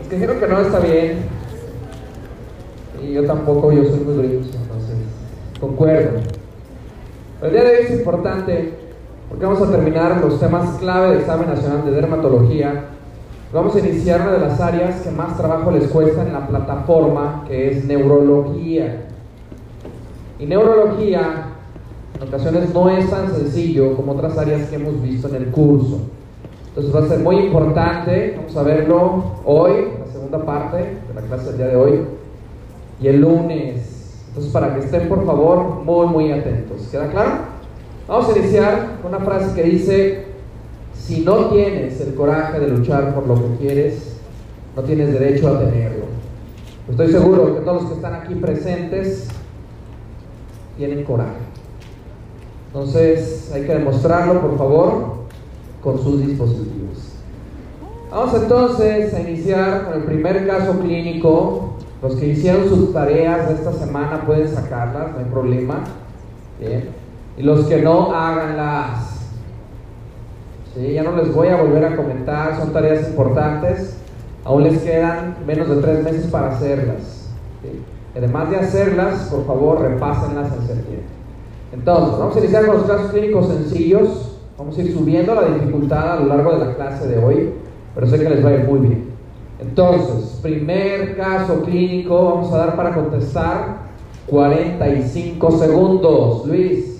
Es que dijeron que no está bien. Y yo tampoco, yo soy muy grinch, entonces concuerdo. El día de hoy es importante porque vamos a terminar los temas clave del examen nacional de dermatología. Vamos a iniciar una de las áreas que más trabajo les cuesta en la plataforma, que es neurología. Y neurología en ocasiones no es tan sencillo como otras áreas que hemos visto en el curso. Entonces va a ser muy importante, vamos a verlo hoy, la segunda parte de la clase del día de hoy, y el lunes. Entonces para que estén por favor muy muy atentos. ¿Queda claro? Vamos a iniciar con una frase que dice, si no tienes el coraje de luchar por lo que quieres, no tienes derecho a tenerlo. Estoy seguro que todos los que están aquí presentes tienen coraje. Entonces hay que demostrarlo, por favor, con sus dispositivos. Vamos entonces a iniciar con el primer caso clínico. Los que hicieron sus tareas de esta semana pueden sacarlas, no hay problema. Bien. Y los que no, háganlas. ¿Sí? Ya no les voy a volver a comentar, son tareas importantes. Aún les quedan menos de tres meses para hacerlas. ¿Sí? Además de hacerlas, por favor, repásenlas en septiembre. Entonces, vamos a iniciar con los casos clínicos sencillos. Vamos a ir subiendo la dificultad a lo largo de la clase de hoy, pero sé que les va a ir muy bien. Entonces, primer caso clínico, vamos a dar para contestar 45 segundos. Luis.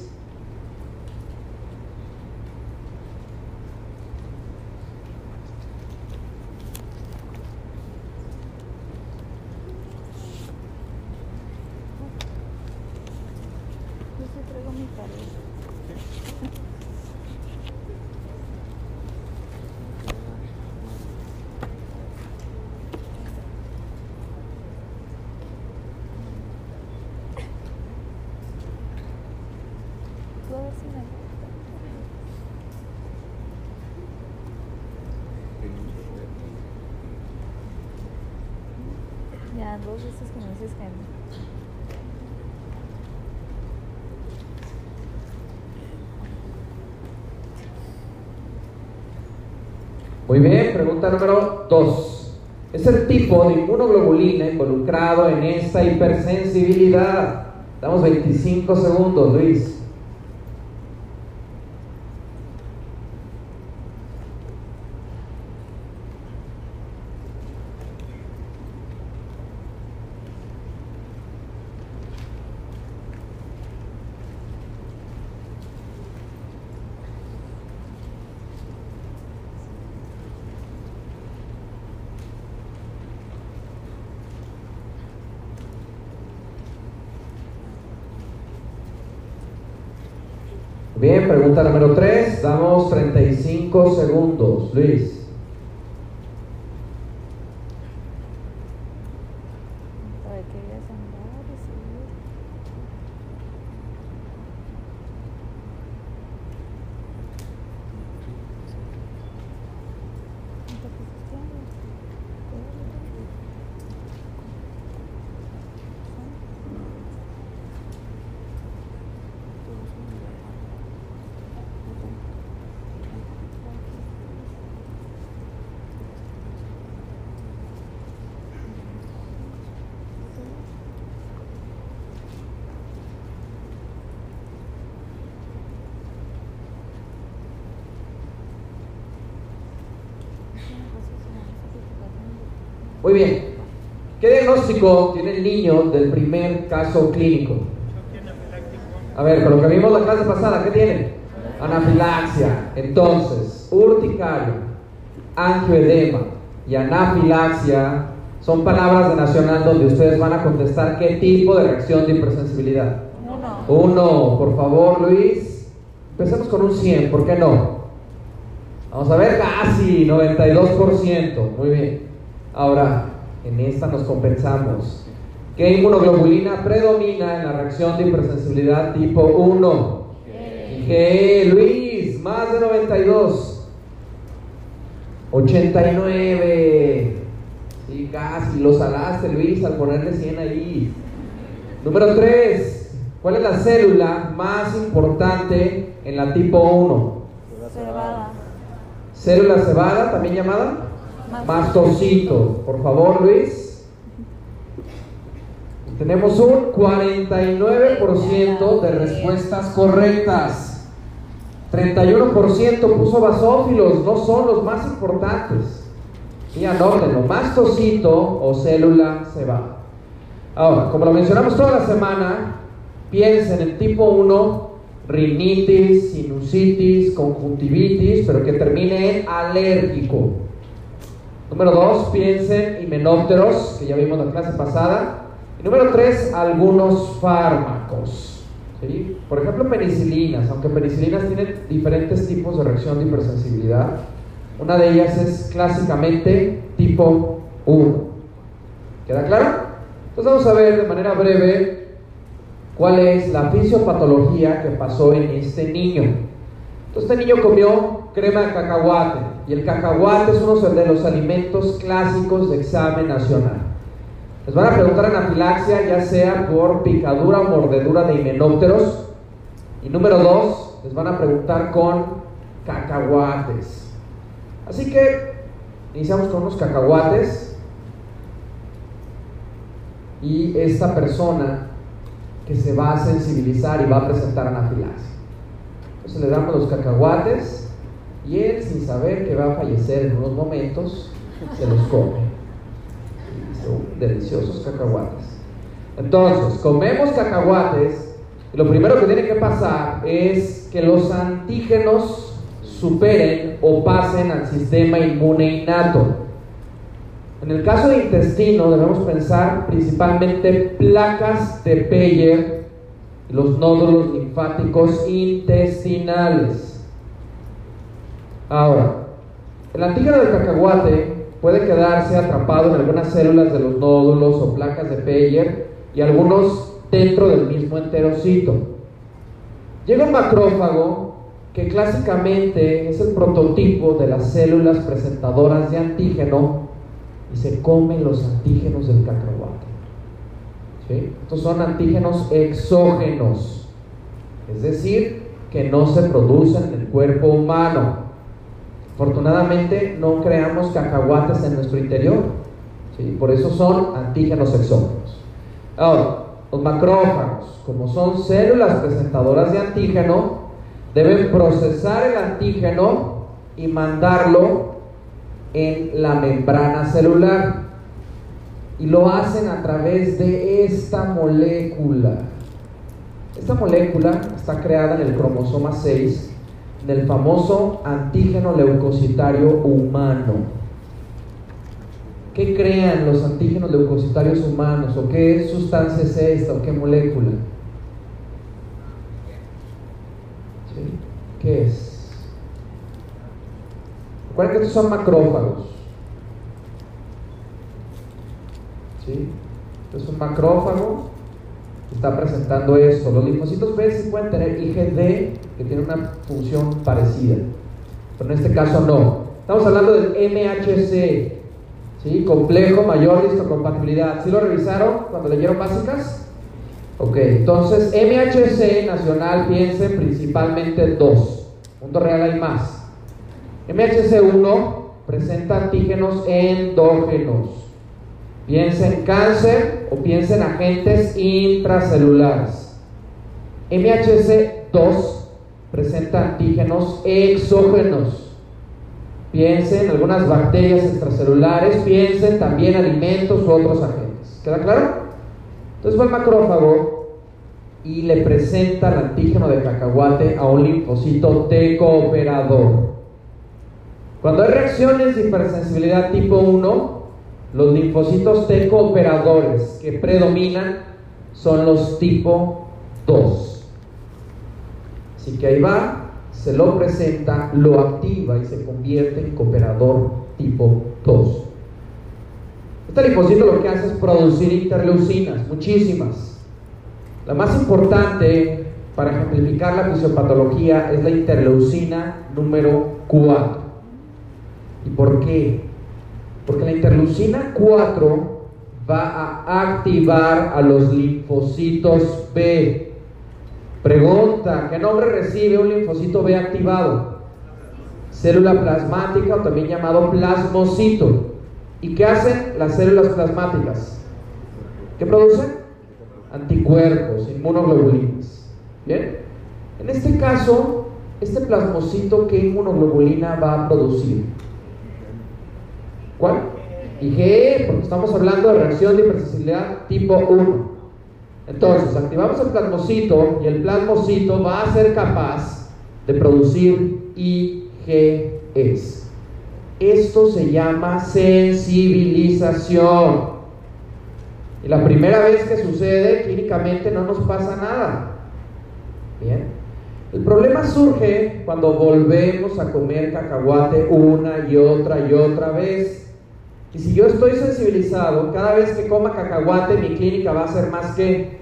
Ya, dos veces que me dices que no. Muy bien, pregunta número 2. Es el tipo de inmunoglobulina involucrado en esta hipersensibilidad. Damos 25 segundos, Luis. Bien, pregunta número 3. Damos 35 segundos, Luis. ¿Para qué querías andar? Recibir. ¿Cuánto pusiste? Muy bien. ¿Qué diagnóstico tiene el niño del primer caso clínico? A ver, con lo que vimos la clase pasada, ¿qué tiene? Anafilaxia. Entonces, urticaria, angioedema y anafilaxia son palabras de nacional donde ustedes van a contestar qué tipo de reacción de hipersensibilidad. Uno. Uno, por favor, Luis. Empecemos con un 100, ¿por qué no? Vamos a ver, casi 92%. Muy bien. Ahora, en esta nos compensamos. ¿Qué inmunoglobulina predomina en la reacción de hipersensibilidad tipo 1? Dije, Luis, más de 92. 89. Sí, casi. Lo salaste, Luis, al ponerle 100 ahí. Número 3. ¿Cuál es la célula más importante en la tipo 1? Cebada. célula cebada, también llamada mastocito. Por favor, Luis. Tenemos un 49% de respuestas correctas. 31% puso basófilos, no son los más importantes. Y anótenlo, mastocito o célula cebada. Ahora, como lo mencionamos toda la semana, piensen en tipo 1, rinitis, sinusitis, conjuntivitis, pero que termine en alérgico. Número 2, piensen himenópteros, que ya vimos la clase pasada. Y número 3, algunos fármacos. Por ejemplo, penicilinas, aunque penicilinas tienen diferentes tipos de reacción de hipersensibilidad. Una de ellas es clásicamente tipo 1. ¿Queda claro? Entonces vamos a ver de manera breve cuál es la fisiopatología que pasó en este niño. Entonces este niño comió crema de cacahuate y el cacahuate es uno de los alimentos clásicos de examen nacional. Les van a preguntar anafilaxia ya sea por picadura o mordedura de himenópteros. Y número dos, les van a preguntar con cacahuates. Así que iniciamos con unos cacahuates y esta persona que se va a sensibilizar y va a presentar anafilaxia. Entonces le damos los cacahuates y él, sin saber que va a fallecer en unos momentos, se los come. Son deliciosos cacahuates. Entonces, comemos cacahuates y lo primero que tiene que pasar es que los antígenos superen o pasen al sistema inmune innato. En el caso de intestino debemos pensar principalmente placas de Peyer los nódulos linfáticos intestinales. Ahora, el antígeno del cacahuate puede quedarse atrapado en algunas células de los nódulos o placas de Peyer y algunos dentro del mismo enterocito. Llega un macrófago que clásicamente es el prototipo de las células presentadoras de antígeno y se comen los antígenos del cacahuate. Estos son antígenos exógenos, es decir, que no se producen en el cuerpo humano. Afortunadamente no creamos cacahuates en nuestro interior, por eso son antígenos exógenos. Ahora, los macrófagos, como son células presentadoras de antígeno, deben procesar el antígeno y mandarlo en la membrana celular y lo hacen a través de esta molécula. Esta molécula está creada en el cromosoma 6 del famoso antígeno leucocitario humano. ¿Qué crean los antígenos leucocitarios humanos? ¿O qué sustancia es esta? ¿O qué molécula? ¿Qué es? Recuerden que estos son macrófagos. ¿Sí? Entonces un macrófago está presentando esto. Los linfocitos B sí pueden tener IgD que tiene una función parecida, pero en este caso no. Estamos hablando del MHC, complejo mayor histocompatibilidad. ¿Sí lo revisaron cuando leyeron básicas? Ok, entonces MHC nacional piensen principalmente dos. Mundo real hay más. MHC1 presenta antígenos endógenos. Piensa en cáncer o piensa en agentes intracelulares. MHC2 presenta antígenos exógenos. Piensen en algunas bacterias extracelulares, piensen también alimentos u otros agentes. ¿Queda claro? Entonces va el macrófago y le presenta el antígeno de cacahuate a un linfocito T cooperador. Cuando hay reacciones de hipersensibilidad tipo 1, los linfocitos T cooperadores que predominan son los tipo 2. Así que ahí va, se lo presenta, lo activa y se convierte en cooperador tipo 2. Este linfocito lo que hace es producir interleucinas, muchísimas. La más importante para ejemplificar la fisiopatología es la interleucina número 4. ¿Y por qué? Porque la interleucina 4 va a activar a los linfocitos B. Pregunta, ¿qué nombre recibe un linfocito B activado? célula plasmática o también llamado plasmocito. ¿Y qué hacen las células plasmáticas? ¿Qué producen? Anticuerpos, inmunoglobulinas. ¿Bien? En este caso, este plasmocito, ¿qué inmunoglobulina va a producir? ¿Cuál? IgE, porque estamos hablando de reacción de hipersensibilidad tipo 1. Entonces, activamos el plasmocito y el plasmocito va a ser capaz de producir IgEs. Esto se llama sensibilización. Y la primera vez que sucede, clínicamente no nos pasa nada. Bien. El problema surge cuando volvemos a comer cacahuate una y otra y otra vez. Y si yo estoy sensibilizado, cada vez que coma cacahuate, mi clínica va a ser más que,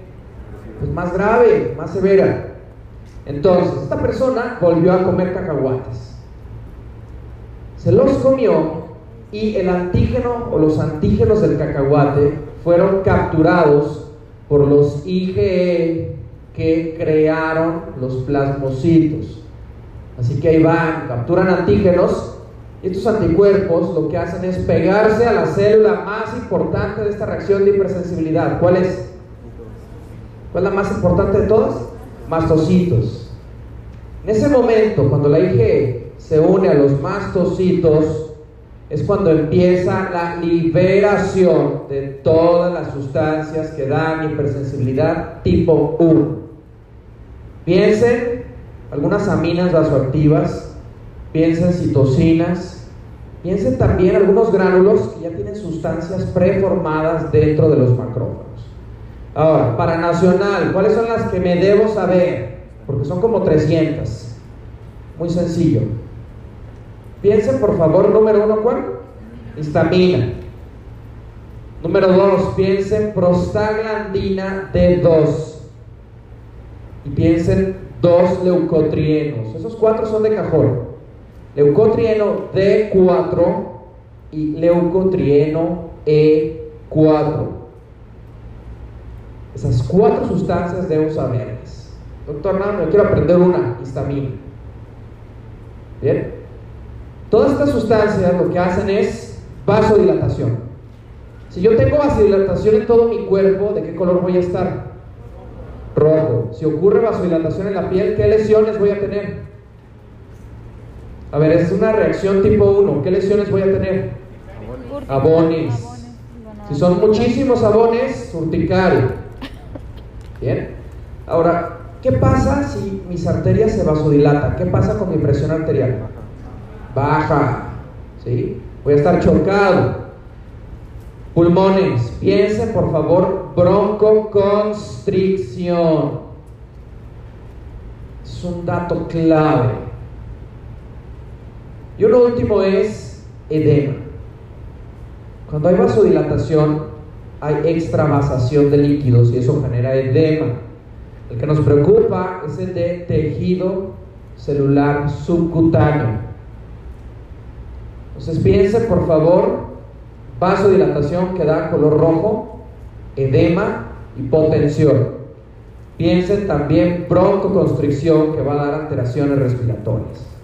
pues más grave, más severa. Entonces, esta persona volvió a comer cacahuates. Se los comió y el antígeno o los antígenos del cacahuate fueron capturados por los IgE que crearon los plasmocitos. Así que ahí van, capturan antígenos estos anticuerpos lo que hacen es pegarse a la célula más importante de esta reacción de hipersensibilidad. ¿Cuál es? ¿Cuál es la más importante de todas? Mastocitos. En ese momento, cuando la IgE se une a los mastocitos, es cuando empieza la liberación de todas las sustancias que dan hipersensibilidad tipo 1. Piensen algunas aminas vasoactivas, piensen citocinas, piensen también algunos gránulos que ya tienen sustancias preformadas dentro de los macrófagos. Ahora, para nacional, ¿cuáles son las que me debo saber? Porque son como 300. Muy sencillo. Piensen por favor, número uno, ¿cuál? Histamina. Número dos, piensen prostaglandina D2 y piensen dos leucotrienos. Esos cuatro son de cajón. Leucotrieno D4 y leucotrieno E4. Esas cuatro sustancias debo saberlas. Doctor, no, me quiero aprender una, histamina. Bien. Todas estas sustancias lo que hacen es vasodilatación. Si yo tengo vasodilatación en todo mi cuerpo, ¿de qué color voy a estar? rojo. Si ocurre vasodilatación en la piel, ¿qué lesiones voy a tener? A ver, es una reacción tipo 1. ¿Qué lesiones voy a tener? Abones. Si son muchísimos abones, urticaria. Bien. Ahora, ¿qué pasa si mis arterias se vasodilatan? ¿Qué pasa con mi presión arterial? Baja. ¿Sí? Voy a estar chocado. Pulmones, piensen por favor, broncoconstricción. Es un dato clave. Y uno último es edema. Cuando hay vasodilatación, hay extravasación de líquidos y eso genera edema. El que nos preocupa es el de tejido celular subcutáneo. Entonces piensen por favor vasodilatación que da color rojo, edema, hipotensión. Piensen también broncoconstricción que va a dar alteraciones respiratorias.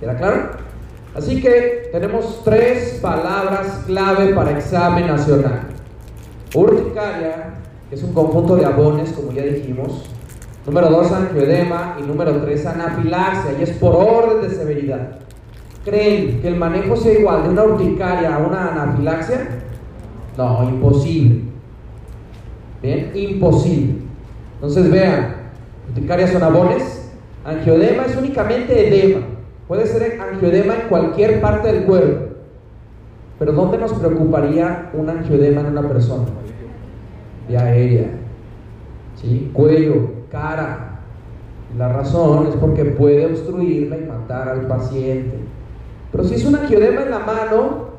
¿Queda claro? Así que tenemos tres palabras clave para examen nacional. Urticaria, que es un conjunto de abones, como ya dijimos. Número dos, angioedema. Y número tres, anafilaxia. Y es por orden de severidad. ¿Creen que el manejo sea igual de una urticaria a una anafilaxia? No, imposible. Bien, imposible. Entonces vean, urticarias son abones, angioedema es únicamente edema. Puede ser angioedema en cualquier parte del cuerpo. Pero ¿dónde nos preocuparía un angioedema en una persona? Vía aérea, ¿sí? cuello, cara. La razón es porque puede obstruirla y matar al paciente. Pero si es un angiodema en la mano,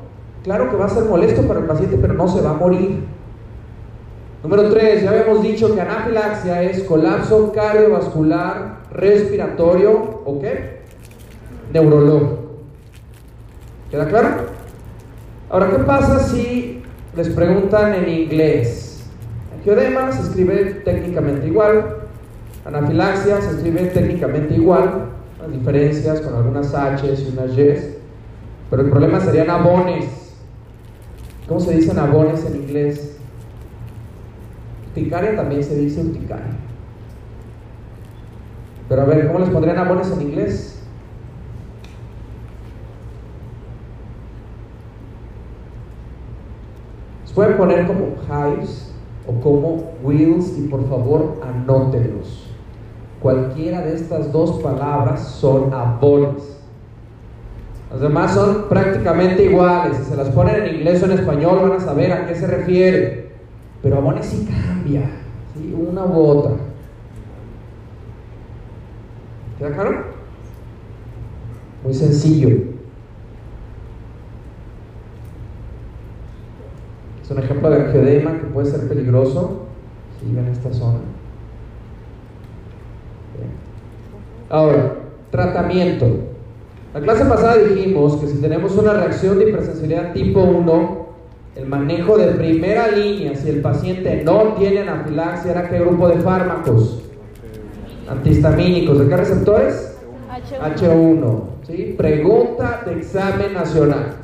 claro que va a ser molesto para el paciente, pero no se va a morir. Número 3, ya habíamos dicho que anafilaxia es colapso cardiovascular, respiratorio o qué? Neurológico. ¿Queda claro? Ahora, ¿qué pasa si les preguntan en inglés? Angiodema se escribe técnicamente igual, anafilaxia se escribe técnicamente igual, Las diferencias con algunas H's y unas Y's. Pero el problema serían abones. ¿Cómo se dicen abones en inglés? Urticaria también se dice urticaria. Pero a ver, ¿cómo les pondrían abones en inglés? Se pueden poner como hives o como wheels y por favor anótenlos. Cualquiera de estas dos palabras son abones. Las demás son prácticamente iguales. Si se las ponen en inglés o en español van a saber a qué se refiere. Pero abones sí cambia. ¿sí? Una u otra. ¿Queda claro? Muy sencillo. Es un ejemplo de angioedema que puede ser peligroso si vive en esta zona. Ahora, tratamiento. La clase pasada dijimos que si tenemos una reacción de hipersensibilidad tipo 1, el manejo de primera línea, si el paciente no tiene anafilaxia, ¿era qué grupo de fármacos? Antihistamínicos. ¿De qué receptores? H1. H1. ¿sí? Pregunta de examen nacional.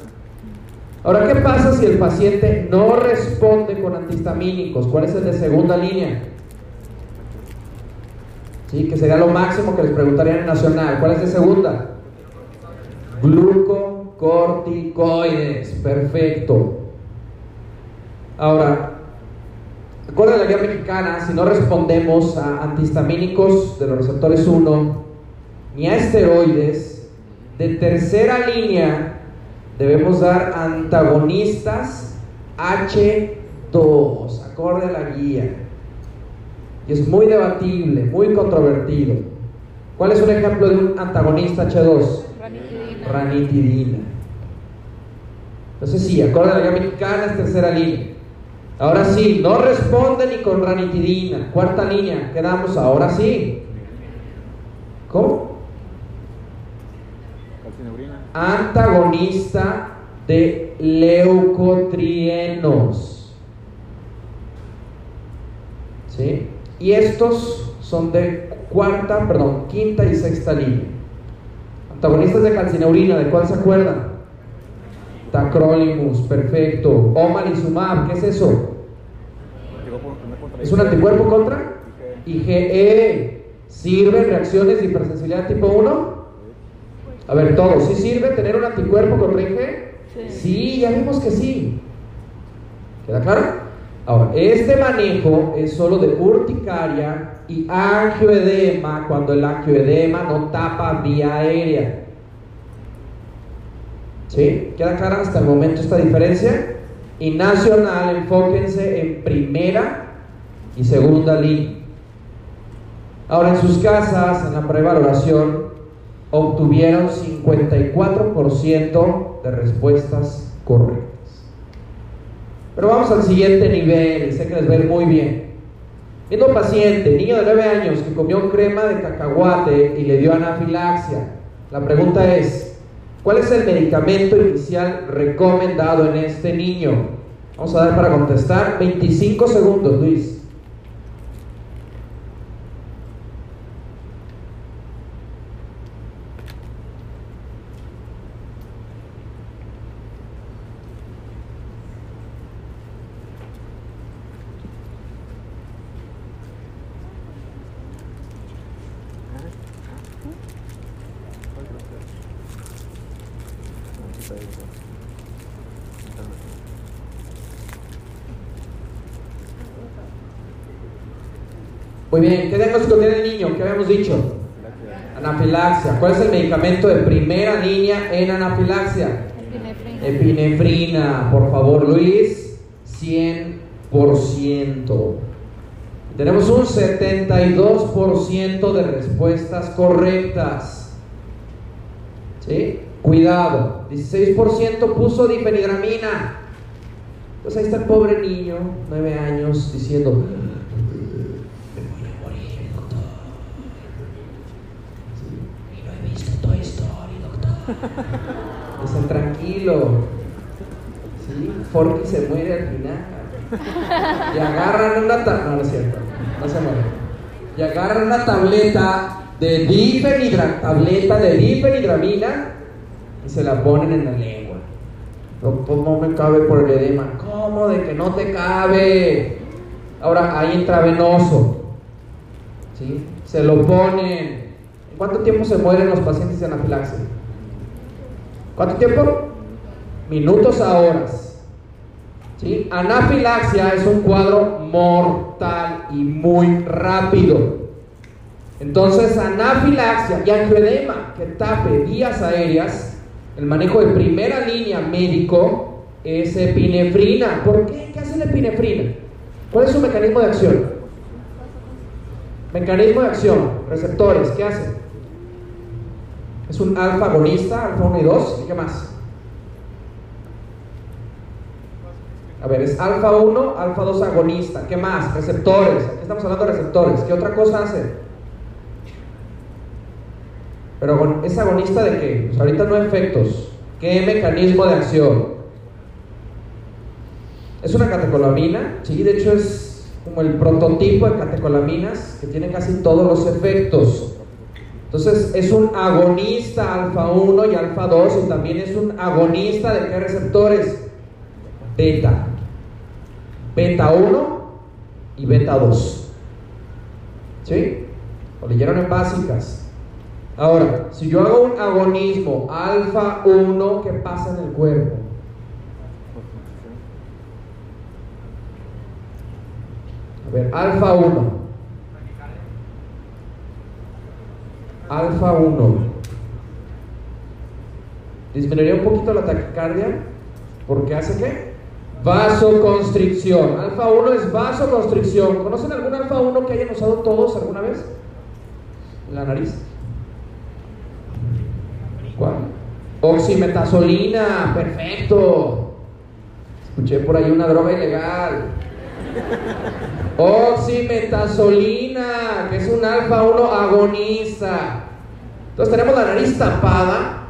Ahora, ¿qué pasa si el paciente no responde con antihistamínicos? ¿Cuál es el de segunda línea? ¿Sí? Que sería lo máximo que les preguntarían en nacional. ¿Cuál es de segunda? Glucocorticoides. Perfecto. Ahora, recuerden la guía mexicana, si no respondemos a antihistamínicos de los receptores 1 ni a esteroides, de tercera línea debemos dar antagonistas H2, acorde a la guía. Y es muy debatible, muy controvertido. ¿Cuál es un ejemplo de un antagonista H2? Ranitidina. ranitidina. Entonces sí, acorde a la guía mexicana es tercera línea. Ahora sí, no responde ni con ranitidina. Cuarta línea, quedamos ahora sí. ¿Cómo? Antagonista de leucotrienos. ¿Sí? Y estos son de cuarta, perdón, quinta y sexta línea. Antagonistas de calcineurina, ¿de cuál se acuerdan? Tacrolimus, perfecto. Omalizumab, ¿qué es eso? ¿Es un anticuerpo contra? IgE. ¿Sirve en reacciones de hipersensibilidad tipo 1? A ver, todos. ¿Sí sirve tener un anticuerpo contra IgE? Sí. Sí, ya vimos que sí. ¿Queda claro? Ahora, este manejo es solo de urticaria y angioedema cuando el angioedema no tapa vía aérea. ¿Sí? ¿Queda clara hasta el momento esta diferencia? Y nacional, enfóquense en primera y segunda línea. Ahora, en sus casas, en la prevaloración, obtuvieron 54% de respuestas correctas. Pero vamos al siguiente nivel, sé que les ir muy bien. Viendo un paciente, niño de 9 años, que comió crema de cacahuate y le dio anafilaxia. La pregunta es, ¿cuál es el medicamento inicial recomendado en este niño? Vamos a dar para contestar 25 segundos, Luis. Muy bien, ¿qué diagnóstico tiene el niño? ¿Qué habíamos dicho? Anafilaxia. ¿Cuál es el medicamento de primera línea en anafilaxia? Epinefrina. Epinefrina, por favor, Luis, 100%. Tenemos un 72% de respuestas correctas. ¿Sí? Cuidado, 16% puso difenidramina. Pues ahí está el pobre niño, 9 años, diciendo, doctor. Dicen, tranquilo. Sí, Forky se muere al final. Y agarran una tableta. No, no es cierto. No se muere. Y agarran una tableta de difenidra, tableta de difenidramina y se la ponen en la lengua. Doctor, no me cabe por el edema. ¿Cómo de que no te cabe? Ahora hay intravenoso. ¿Sí? Se lo ponen. ¿En cuánto tiempo se mueren los pacientes de anafilaxia? ¿Cuánto tiempo? Minutos a horas. ¿Sí? Anafilaxia es un cuadro mortal y muy rápido. Entonces, anafilaxia y angioedema que tape vías aéreas, el manejo de primera línea médico es epinefrina. ¿Por qué? ¿Qué hace la epinefrina? ¿Cuál es su mecanismo de acción? Mecanismo de acción, receptores, ¿qué hace? Es un alfa agonista, alfa 1 y 2, ¿y qué más? A ver, es alfa 1, alfa 2 agonista, ¿qué más? Receptores, estamos hablando de receptores, ¿qué otra cosa hace? Pero es agonista de qué? Pues ahorita no efectos, ¿qué mecanismo de acción? Es una catecolamina, sí, de hecho es como el prototipo de catecolaminas que tiene casi todos los efectos. Entonces es un agonista alfa 1 y alfa 2 y también es un agonista de qué receptores? Beta. Beta 1 y beta 2. ¿Sí? Lo leyeron en básicas. Ahora, si yo hago un agonismo alfa 1, ¿qué pasa en el cuerpo? A ver, alfa 1. Alfa 1. Disminuiría un poquito la taquicardia porque hace qué? Vasoconstricción. Alfa 1 es vasoconstricción. ¿Conocen algún alfa 1 que hayan usado todos alguna vez? La nariz. ¿Cuál? Oximetazolina, perfecto. Escuché por ahí una droga ilegal. Oximetazolina, que es un alfa 1 agonista. Entonces tenemos la nariz tapada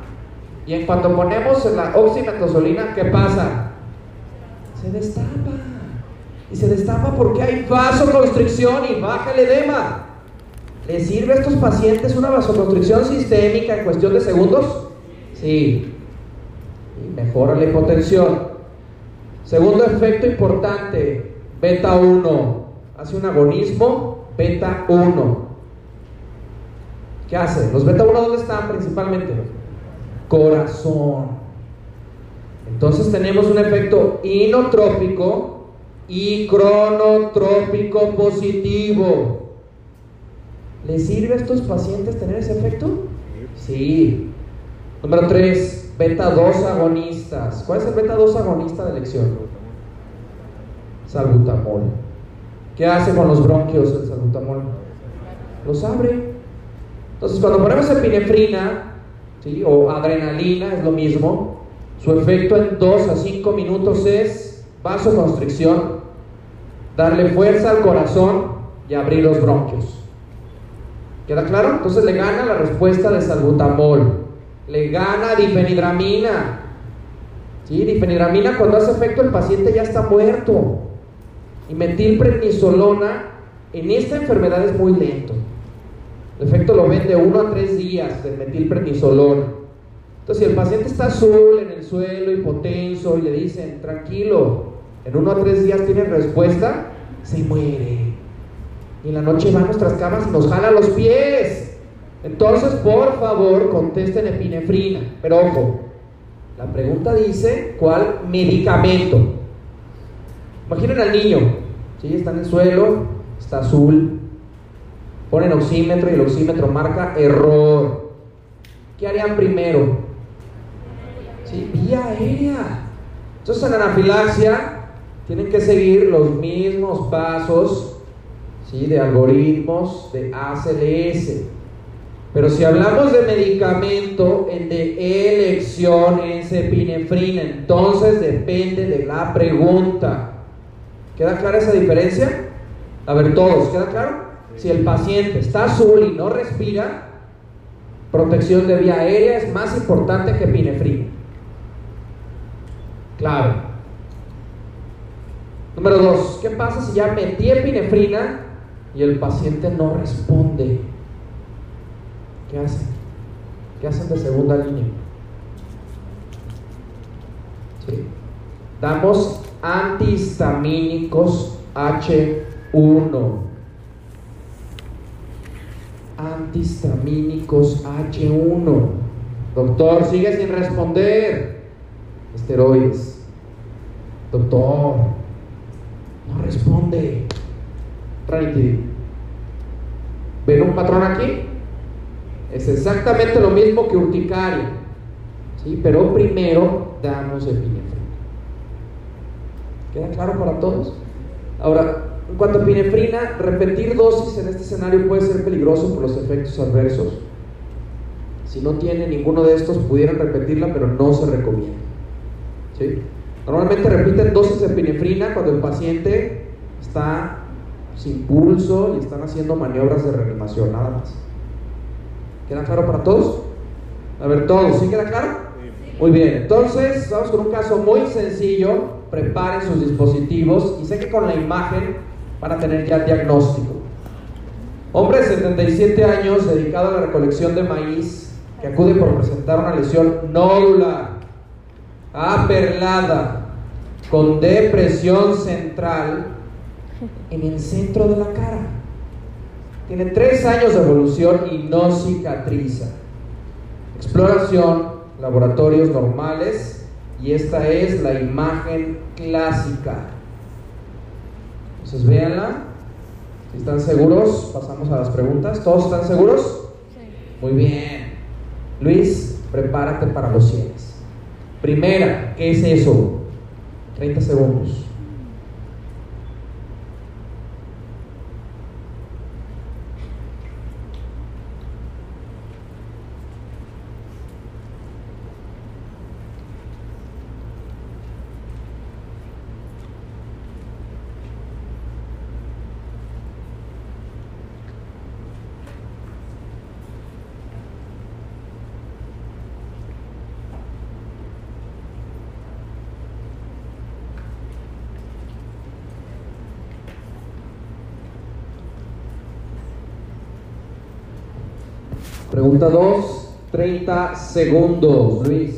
y en cuanto ponemos la oximetazolina, ¿qué pasa? Se destapa. Y se destapa porque hay vasoconstricción y baja el edema. ¿Le sirve a estos pacientes una vasoconstricción sistémica en cuestión de segundos? Sí. Y mejora la hipotensión. Segundo efecto importante, beta 1. Hace un agonismo beta 1. ¿Qué hace? Los beta 1 ¿dónde están principalmente? Corazón. Entonces tenemos un efecto inotrópico y cronotrópico positivo. ¿Le sirve a estos pacientes tener ese efecto? Sí. Número 3, beta 2 agonistas. ¿Cuál es el beta 2 agonista de elección? Salbutamol. ¿Qué hace con los bronquios el salbutamol? Los abre. Entonces, cuando ponemos epinefrina ¿sí? o adrenalina, es lo mismo. Su efecto en 2 a 5 minutos es vasoconstricción, darle fuerza al corazón y abrir los bronquios. ¿Queda claro? Entonces le gana la respuesta de salbutamol. Le gana difenidramina. ¿Sí? Difenidramina cuando hace efecto el paciente ya está muerto. Y metilprednisolona en esta enfermedad es muy lento. El efecto lo ven de 1 a 3 días del metilprednisolona. Entonces, si el paciente está azul en el suelo, hipotenso, y le dicen, tranquilo, en 1 a 3 días tiene respuesta, se muere. Y en la noche va a nuestras camas y nos jala los pies. Entonces, por favor, contesten epinefrina. Pero ojo, la pregunta dice, ¿cuál medicamento? Imaginen al niño, ¿sí? está en el suelo, está azul, ponen oxímetro y el oxímetro marca error. ¿Qué harían primero? ¿Sí? Vía aérea. Entonces en anafilaxia tienen que seguir los mismos pasos ¿sí? de algoritmos de ACLS. Pero si hablamos de medicamento, el de elección es epinefrina. Entonces depende de la pregunta. ¿Queda clara esa diferencia? A ver, todos, ¿queda claro? Si el paciente está azul y no respira, protección de vía aérea es más importante que epinefrina. Claro. Número dos, ¿qué pasa si ya metí epinefrina y el paciente no responde? ¿Qué hacen? ¿Qué hacen de segunda línea? ¿Sí? Damos antihistamínicos H1. Antihistamínicos H1. Doctor, sigue sin responder. Esteroides. Doctor, no responde. Ranitidina. ¿Ven un patrón aquí? Es exactamente lo mismo que urticaria. ¿sí? Pero primero damos epinefrina. ¿Queda claro para todos? Ahora, en cuanto a epinefrina, repetir dosis en este escenario puede ser peligroso por los efectos adversos. Si no tiene ninguno de estos, pudieran repetirla, pero no se recomienda. ¿sí? Normalmente repiten dosis de epinefrina cuando el paciente está sin pulso y están haciendo maniobras de reanimación, nada más. ¿Queda claro para todos? A ver, todos, ¿sí queda claro? Muy bien, entonces vamos con un caso muy sencillo. Preparen sus dispositivos y sé que con la imagen van a tener ya diagnóstico. Hombre de 77 años dedicado a la recolección de maíz que acude por presentar una lesión nódula, aperlada, con depresión central en el centro de la cara. Tiene tres años de evolución y no cicatriza. Exploración, laboratorios normales y esta es la imagen clásica. Entonces véanla. Si están seguros, pasamos a las preguntas. ¿Todos están seguros? Sí. Muy bien. Luis, prepárate para los 100. Primera, ¿qué es eso? 30 segundos. Pregunta 2, 30 segundos, Luis.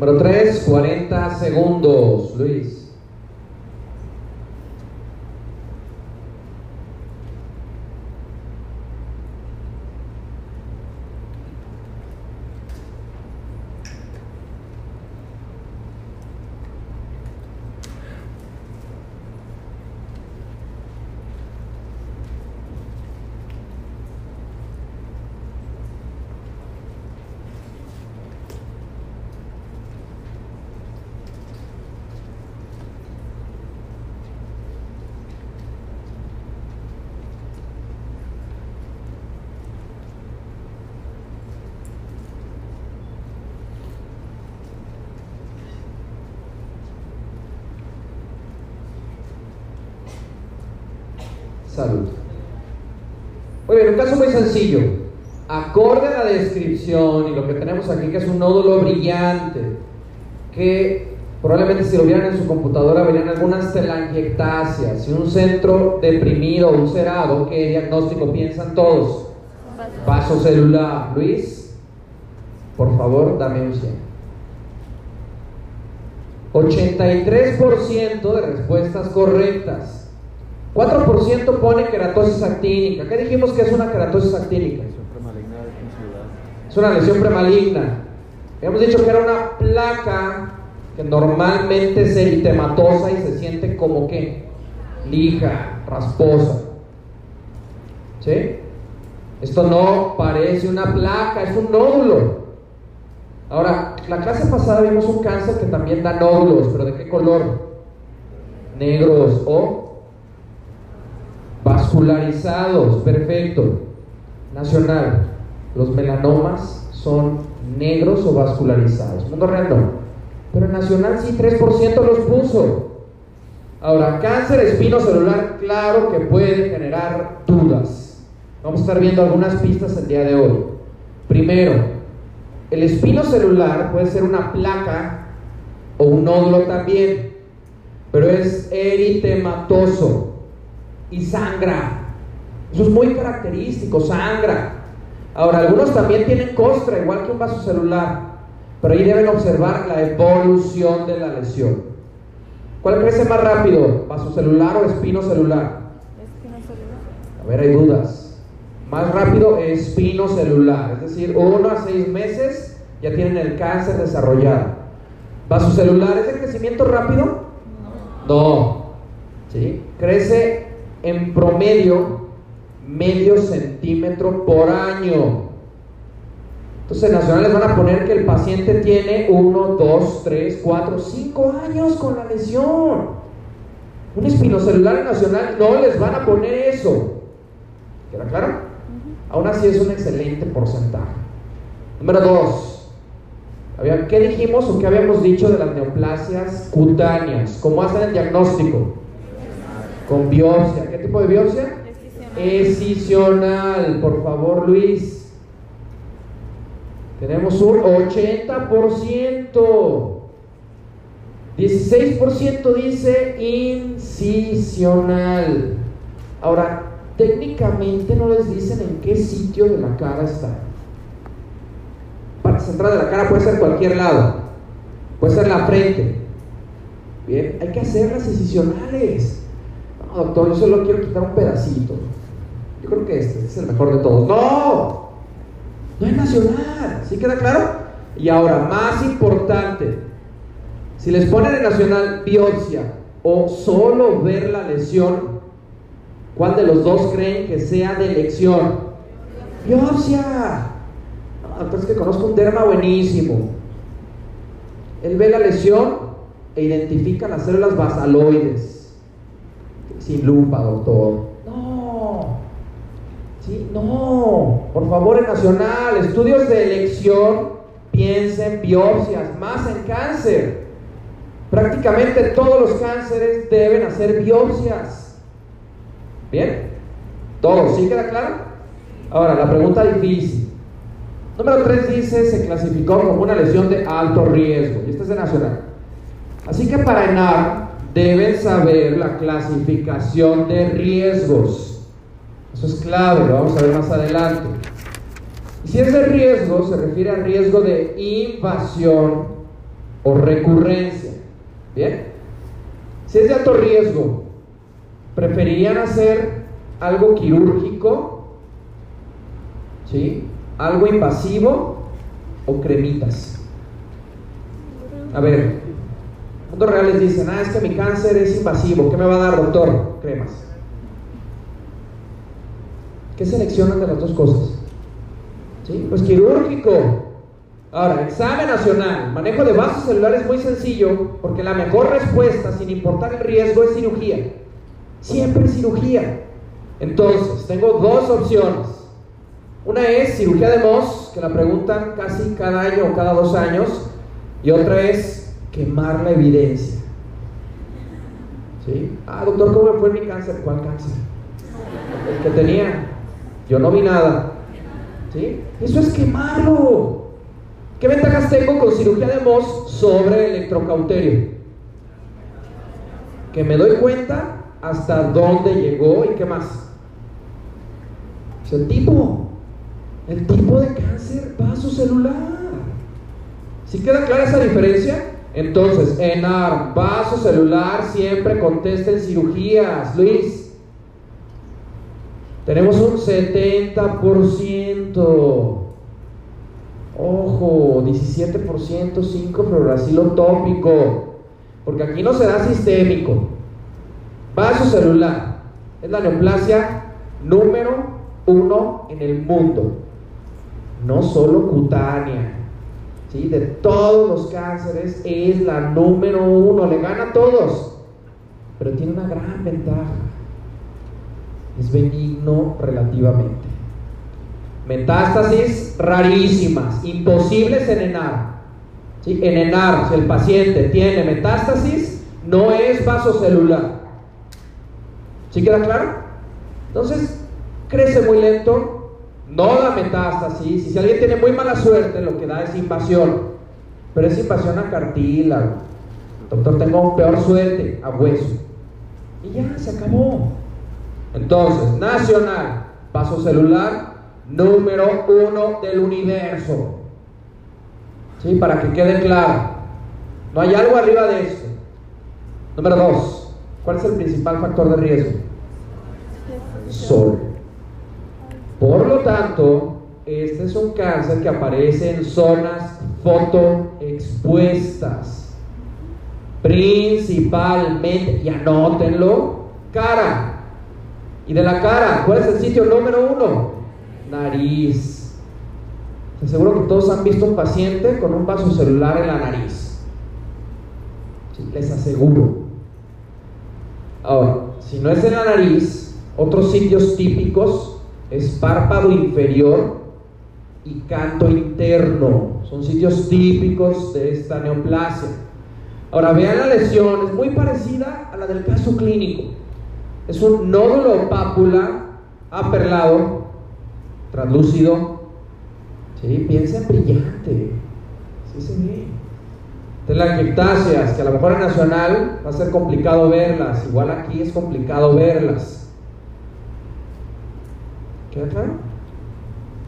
Número 3, 40 segundos, Luis. Salud. Muy bien, un caso muy sencillo. Acorde a la descripción y lo que tenemos aquí, que es un nódulo brillante, que probablemente si lo vieran en su computadora verían algunas telangiectasias y un centro deprimido, ulcerado, ¿qué diagnóstico piensan todos? Vaso celular. Luis, por favor, dame un 100. 83% de respuestas correctas. 4% pone queratosis actínica. ¿Qué dijimos que es una queratosis actínica? Es una lesión premaligna. Habíamos dicho que era una placa que normalmente es eritematosa y se siente como que lija, rasposa. ¿Sí? Esto no parece una placa, es un nódulo. Ahora, la clase pasada vimos un cáncer que también da nódulos, pero ¿de qué color? Negros o vascularizados. Perfecto. Nacional. Los melanomas son negros o vascularizados. Mundo real no. Pero en Nacional sí, 3% los puso. Ahora, cáncer espinocelular, claro que puede generar dudas. Vamos a estar viendo algunas pistas el día de hoy. Primero, el espino celular puede ser una placa o un nódulo también, pero es eritematoso y sangra. Eso es muy característico, sangra. Ahora, algunos también tienen costra, igual que un vaso celular, pero ahí deben observar la evolución de la lesión. ¿Cuál crece más rápido, vaso celular o espino celular? Espino celular. A ver, hay dudas. Más rápido, espino celular, es decir, uno a seis meses ya tienen el cáncer desarrollado. ¿Vasocelular es de crecimiento rápido? No. ¿Sí? Crece en promedio medio centímetro por año. Entonces, nacionales van a poner que el paciente tiene uno, dos, tres, cuatro, cinco años con la lesión. Un espinocelular nacional no les van a poner eso. ¿Queda claro? Aún así es un excelente porcentaje. Número dos. ¿Qué dijimos o qué habíamos dicho de las neoplasias cutáneas? ¿Cómo hacen el diagnóstico? Con biopsia. ¿Qué tipo de biopsia? Escisional. Por favor, Luis. Tenemos un 80%. 16% dice incisional. Ahora, técnicamente no les dicen en qué sitio de la cara está. Parte central de la cara puede ser cualquier lado, puede ser la frente. Bien, hay que hacer las incisionales. No, doctor, yo solo quiero quitar un pedacito. Yo creo que este, este es el mejor de todos. No, no es nacional. ¿Sí queda claro? Y ahora, más importante, si les ponen en nacional biopsia o solo ver la lesión, ¿Cuál de los dos creen que sea de elección? Biopsia. No, es que conozco un derma buenísimo. Él ve la lesión e identifica las células basaloides. Sin lupa, doctor. No. Sí, no. Por favor, en Nacional, estudios de elección, piensen biopsias, más en cáncer. Prácticamente todos los cánceres deben hacer biopsias. ¿Bien? Todo, ¿sí queda claro? Ahora, la pregunta difícil. Número 3 dice, se clasificó como una lesión de alto riesgo. Y esta es de nacional. Así que para ENAR deben saber la clasificación de riesgos. Eso es clave, lo vamos a ver más adelante. Y si es de riesgo, se refiere a riesgo de invasión o recurrencia. ¿Bien? Si es de alto riesgo, preferirían hacer algo quirúrgico, ¿sí? Algo invasivo o cremitas. A ver, reales dicen, ah, es que mi cáncer es invasivo, ¿qué me va a dar, doctor? Cremas. ¿Qué seleccionan de las dos cosas? ¿Sí? Pues quirúrgico. Ahora, examen nacional, manejo de vasos celulares muy sencillo, porque la mejor respuesta, sin importar el riesgo, es cirugía. Siempre cirugía. Entonces, tengo dos opciones. Una es cirugía de Moss, que la preguntan casi cada año o cada dos años, y otra es quemar la evidencia. ¿Sí? Ah, doctor, ¿cómo me fue mi cáncer? ¿Cuál cáncer? El que tenía. Yo no vi nada. ¿Sí? Eso es quemarlo. ¿Qué ventajas tengo con cirugía de Moss sobre electrocauterio? Que me doy cuenta hasta dónde llegó y qué más. el tipo, el tipo de cáncer celular Si queda clara esa diferencia? Entonces, en ARM, celular siempre contesta en cirugías. Luis, tenemos un 70%. Ojo, 17% 5 fluoracilo tópico. Porque aquí no se da sistémico. Vaso celular es la neoplasia número uno en el mundo, no solo cutánea. ¿Sí? de todos los cánceres, es la número uno, le gana a todos, pero tiene una gran ventaja, es benigno relativamente. Metástasis rarísimas, imposibles en enar. ¿sí? En enar, si el paciente tiene metástasis, no es vaso celular. ¿Sí queda claro? Entonces, crece muy lento, no da metástasis, y si alguien tiene muy mala suerte, lo que da es invasión, pero es invasión a cartílago. Doctor, tengo peor suerte, a hueso. Y ya, se acabó. Entonces, nacional, vaso celular, número uno del universo. ¿Sí? Para que quede claro. No hay algo arriba de esto. Número dos, ¿cuál es el principal factor de riesgo? Sol. Por lo tanto, este es un cáncer que aparece en zonas fotoexpuestas. Principalmente, y anótenlo, cara. Y de la cara, ¿cuál es el sitio número uno? Nariz. Seguro que todos han visto un paciente con un vaso celular en la nariz. les aseguro. Ahora, si no es en la nariz, otros sitios típicos es párpado inferior y canto interno. Son sitios típicos de esta neoplasia. Ahora vean la lesión, es muy parecida a la del caso clínico. Es un nódulo pápula aperlado, translúcido. ¿sí? Piensa en brillante. Sí se ve. Telangiectasias, que a lo mejor en nacional va a ser complicado verlas. Igual aquí es complicado verlas. ¿Queda claro?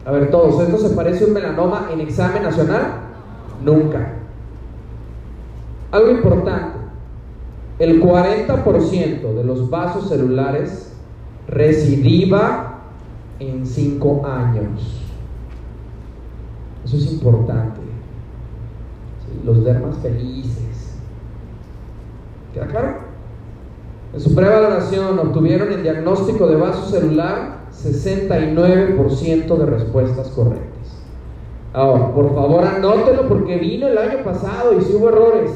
A ver, todos, ¿esto se parece a un melanoma en examen nacional? Nunca. Algo importante, el 40% de los vasos celulares recidiva en 5 años. Eso es importante. Los dermas felices. ¿Queda claro? En su prevaloración obtuvieron el diagnóstico de vaso celular 69% de respuestas correctas. Ahora, por favor anótelo porque vino el año pasado y si hubo errores.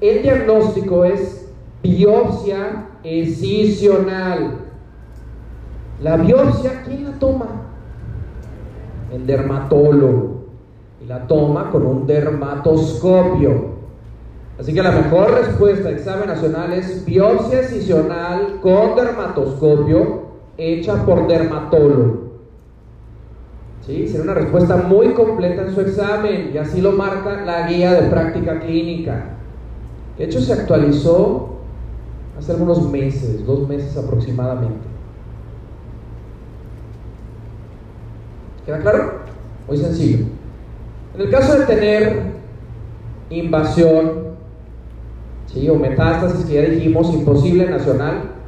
El diagnóstico es biopsia escisional. La biopsia, ¿quién la toma? El dermatólogo. Y la toma con un dermatoscopio. Así que la mejor respuesta de examen nacional es biopsia escisional con dermatoscopio hecha por dermatólogo. ¿Sí? Será una respuesta muy completa en su examen y así lo marca la guía de práctica clínica. De hecho, se actualizó hace algunos meses, dos meses aproximadamente. ¿Queda claro? Muy sencillo. En el caso de tener invasión ¿sí? o metástasis, que ya dijimos, imposible nacional,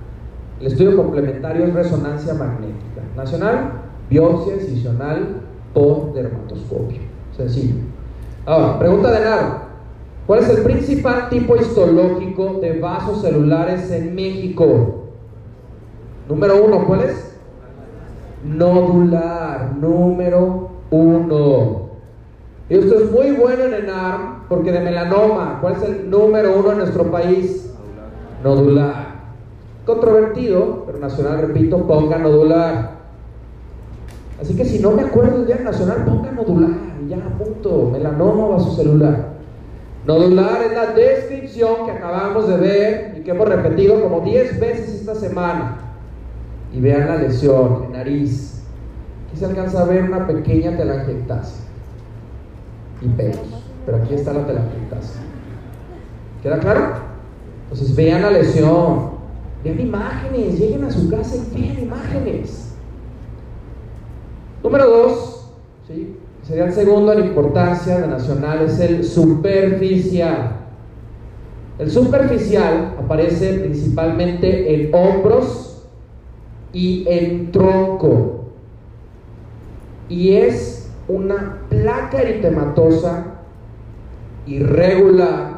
el estudio complementario es resonancia magnética. Nacional, biopsia incisional por dermatoscopio. Sencillo. Ahora, pregunta de nada. ¿Cuál es el principal tipo histológico de vasos celulares en México? Número uno, ¿cuál es? Nodular, número uno. Esto es muy bueno en ENARM porque de melanoma, ¿cuál es el número uno en nuestro país? Nodular. Controvertido, pero nacional, repito, ponga nodular. Así que si no me acuerdo día nacional, ponga nodular. Ya, punto. Melanoma vasocelular. Nodular es la descripción que acabamos de ver y que hemos repetido como 10 veces esta semana. Y vean la lesión en nariz. Aquí se alcanza a ver una pequeña telangiectasia y pelos. Pero aquí está la telangiectasia. ¿Queda claro? Entonces vean la lesión. Vean imágenes. Lleguen a su casa y vean imágenes. Número 2. ¿sí? sería el segundo en importancia de nacional, es el superficial. El superficial aparece principalmente en hombros y en tronco. Y es una placa eritematosa irregular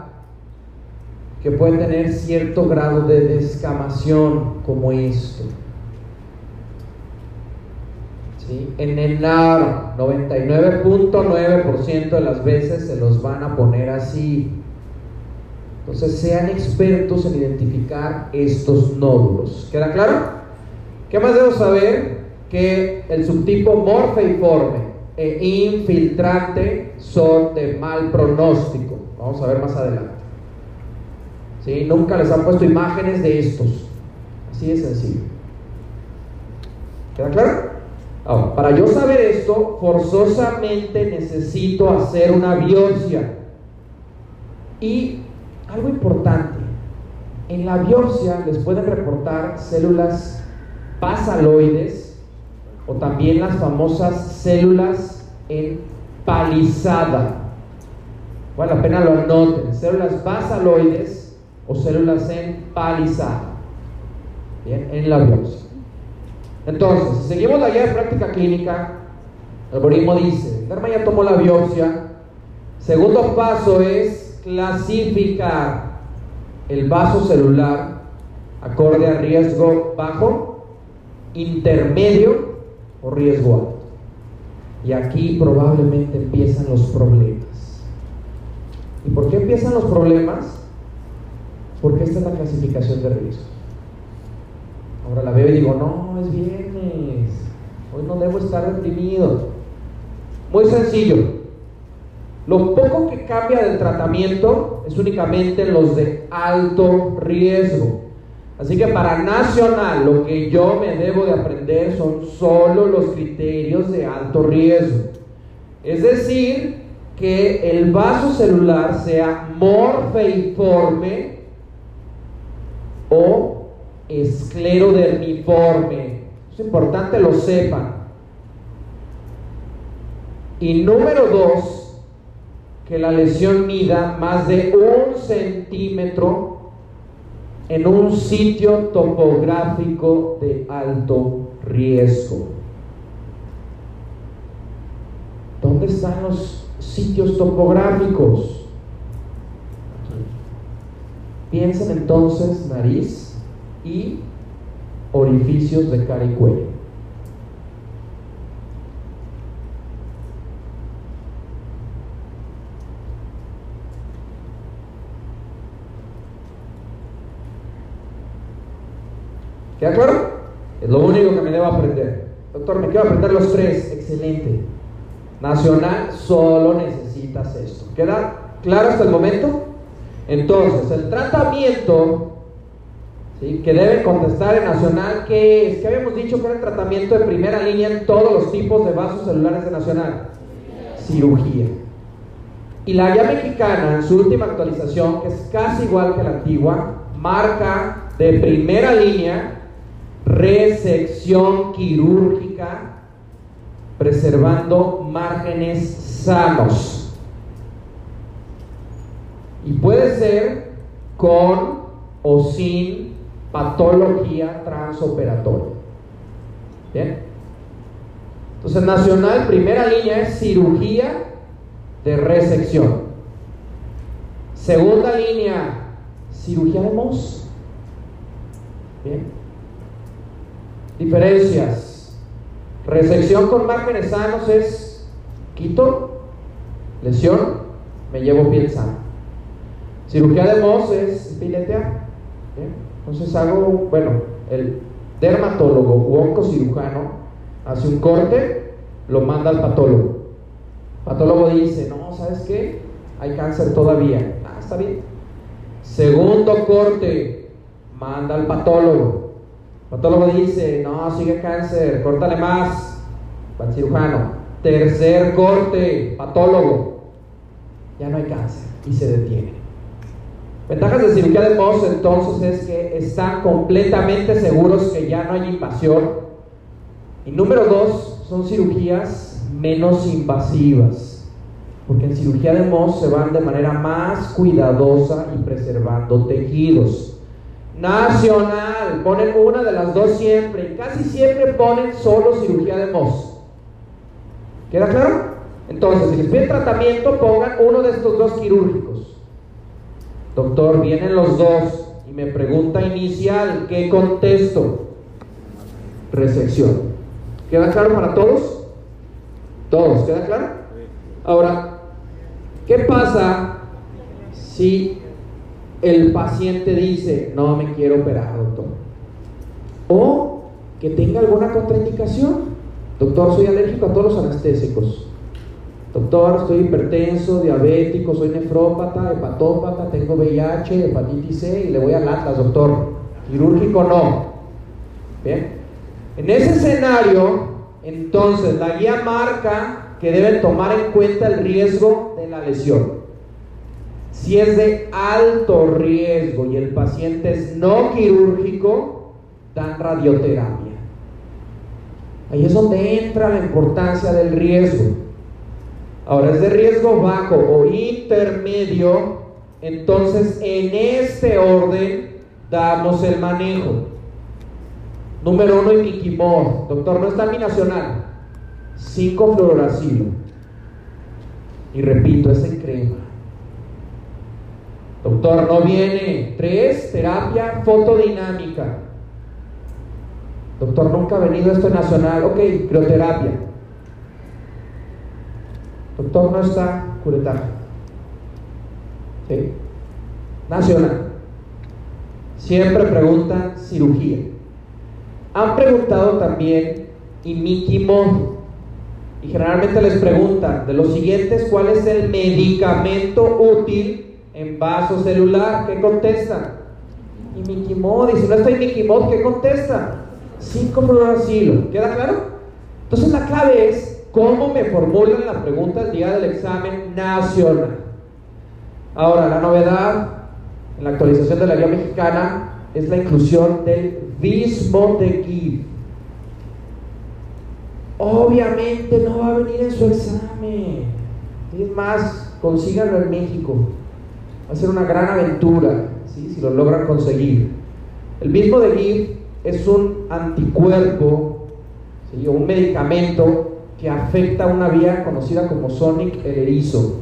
que puede tener cierto grado de descamación como esto. ¿sí? En el NAR, 99.9% de las veces se los van a poner así. Entonces sean expertos en identificar estos nódulos. ¿Queda claro? ¿Qué más debo saber? Que el subtipo morfeiforme e infiltrante son de mal pronóstico. Vamos a ver más adelante. ¿Sí? Nunca les han puesto imágenes de estos. Así de sencillo. ¿Queda claro? Para yo saber esto, forzosamente necesito hacer una biopsia. Y algo importante, en la biopsia les pueden reportar células basaloides o también las famosas células en palizada. Vale la pena lo anoten, células basaloides o células en palizada. Bien, en la biopsia. Entonces, seguimos la guía de práctica clínica, el algoritmo dice, Derma ya tomó la biopsia, segundo paso es clasificar el vaso celular acorde a riesgo bajo, intermedio o riesgo alto. Y aquí probablemente empiezan los problemas. ¿Y por qué empiezan los problemas? Porque esta es la clasificación de riesgo. Ahora la veo y digo, no, es viernes, hoy no debo estar deprimido. Muy sencillo. Lo poco que cambia del tratamiento es únicamente los de alto riesgo. Así que para nacional lo que yo me debo de aprender son solo los criterios de alto riesgo. Es decir, que el vaso celular sea morfeiforme o esclerodermiforme. Es importante lo sepan. Y número dos, que la lesión mida más de un centímetro en un sitio topográfico de alto riesgo. ¿Dónde están los sitios topográficos? Piensen entonces nariz, y orificios de cara y cuello. ¿Queda claro? Es lo único que me debo aprender. Doctor, me quiero aprender los tres. Excelente. Nacional, solo necesitas esto. ¿Queda claro hasta el momento? Entonces, el tratamiento que deben contestar en Nacional, que es? Que habíamos dicho que era el tratamiento de primera línea en todos los tipos de vasos celulares de Nacional. Cirugía. Y la guía mexicana, en su última actualización, que es casi igual que la antigua, marca de primera línea resección quirúrgica preservando márgenes sanos. Y puede ser con o sin patología transoperatoria. Bien. Entonces, nacional, primera línea es cirugía de resección. Segunda línea, cirugía de MOS. Bien. Diferencias. Resección con márgenes sanos es quito, lesión, me llevo piel sana. Cirugía de MOS es filetear. Bien. Entonces hago, bueno, el dermatólogo u oncocirujano hace un corte, lo manda al patólogo. Patólogo dice, no, ¿sabes qué? Hay cáncer todavía. Ah, está bien. Segundo corte, manda al patólogo. Patólogo dice, no, sigue cáncer, córtale más. El cirujano. Tercer corte, patólogo. Ya no hay cáncer y se detiene. Ventajas de cirugía de Mohs entonces es que están completamente seguros que ya no hay invasión. Y número dos, son cirugías menos invasivas. Porque en cirugía de Mohs se van de manera más cuidadosa y preservando tejidos. Nacional, ponen una de las dos siempre. Y casi siempre ponen solo cirugía de Mohs. ¿Queda claro? Entonces, si les piden tratamiento, pongan uno de estos dos quirúrgicos. Doctor, vienen los dos y me pregunta inicial, ¿qué contesto? Resección. ¿Queda claro para todos? Todos, ¿queda claro? Ahora, ¿qué pasa si el paciente dice, no me quiero operar, doctor? O que tenga alguna contraindicación. Doctor, soy alérgico a todos los anestésicos. Doctor, estoy hipertenso, diabético, soy nefrópata, hepatópata, tengo VIH, hepatitis C y le voy al Atlas, doctor. Quirúrgico no. Bien. En ese escenario, entonces, la guía marca que deben tomar en cuenta el riesgo de la lesión. Si es de alto riesgo y el paciente es no quirúrgico, dan radioterapia. Ahí es donde entra la importancia del riesgo. Ahora es de riesgo bajo o intermedio, entonces en este orden damos el manejo. Número uno, imiquimod. Doctor, no está nacional 5 fluoracilo. Y repito, es en crema. Doctor, no viene. 3, terapia fotodinámica. Doctor, nunca ha venido esto nacional. Ok, crioterapia. Doctor, no está curetano. ¿Sí? Nacional. Siempre preguntan cirugía. Han preguntado también Mickey Y generalmente les preguntan de los siguientes, ¿cuál es el medicamento útil en vaso celular? ¿Qué contestan? Mickey Y si no está Mickey ¿qué contestan? 5 fluoracilo. ¿Queda claro? Entonces la clave es cómo me formulan la pregunta el día del examen nacional. Ahora, la novedad en la actualización de la guía mexicana es la inclusión del Bismuth Obviamente no va a venir en su examen. Es más, consíganlo en México. Va a ser una gran aventura si lo logran conseguir. El mismo de GIF es un anticuerpo un medicamento que afecta una vía conocida como Sonic el erizo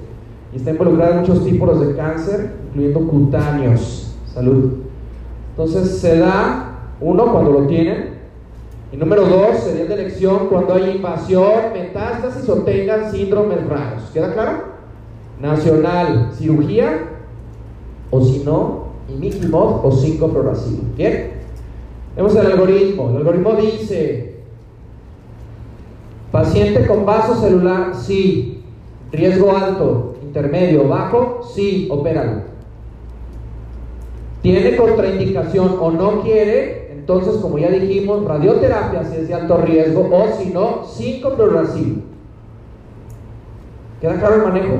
y está involucrado en muchos tipos de cáncer, incluyendo cutáneos. Salud. Entonces se da, uno, cuando lo tienen, y número dos, sería de elección cuando hay invasión, metástasis o tengan síndromes raros. ¿Queda claro? Nacional, cirugía, o si no, imiquimod o 5 proracilo. ¿Bien? Vemos el algoritmo. El algoritmo dice, paciente con vaso celular, sí. Riesgo alto, intermedio, bajo, sí, opéralo. Tiene contraindicación o no quiere, entonces como ya dijimos, radioterapia si es de alto riesgo o si no, 5 ¿Queda claro el manejo?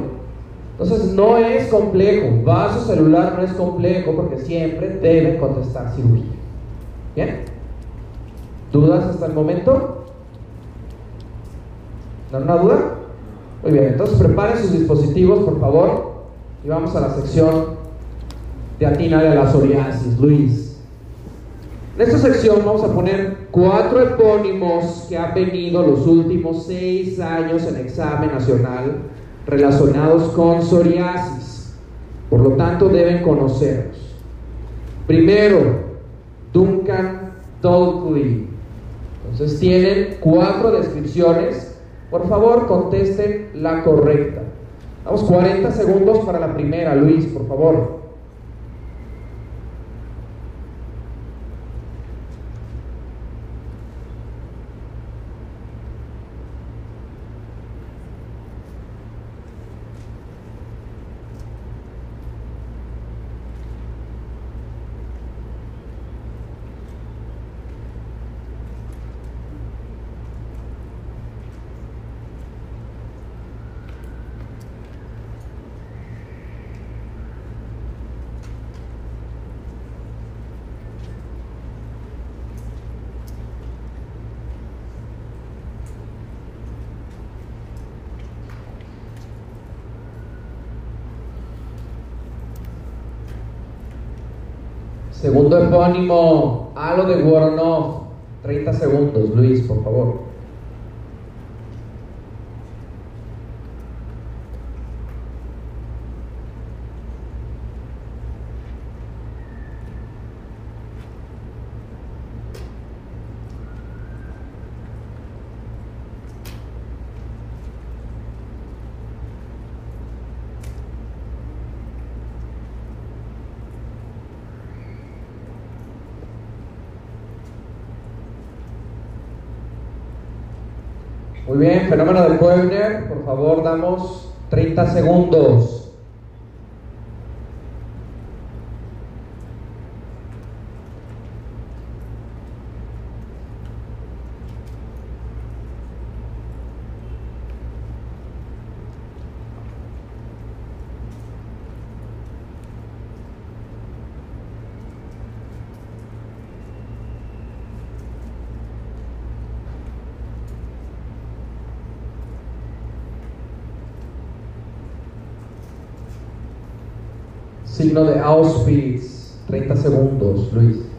Entonces no es complejo, vaso celular no es complejo porque siempre deben contestar cirugía. ¿Bien? ¿Dudas hasta el momento? ¿No una duda? Muy bien, entonces preparen sus dispositivos, por favor, y vamos a la sección de atina de la psoriasis, Luis. En esta sección vamos a poner cuatro epónimos que han venido los últimos seis años en examen nacional relacionados con psoriasis. Por lo tanto, deben conocerlos. Primero, Duncan Dolkley. Entonces tienen cuatro descripciones. Por favor, contesten la correcta. Damos 40 segundos para la primera, Luis, por favor. Segundo epónimo, Halo de Voronov. 30 segundos, Luis, por favor. Muy bien, fenómeno de Koebner, por favor, damos 30 segundos. Signo de Auschwitz, 30 segundos, Luis.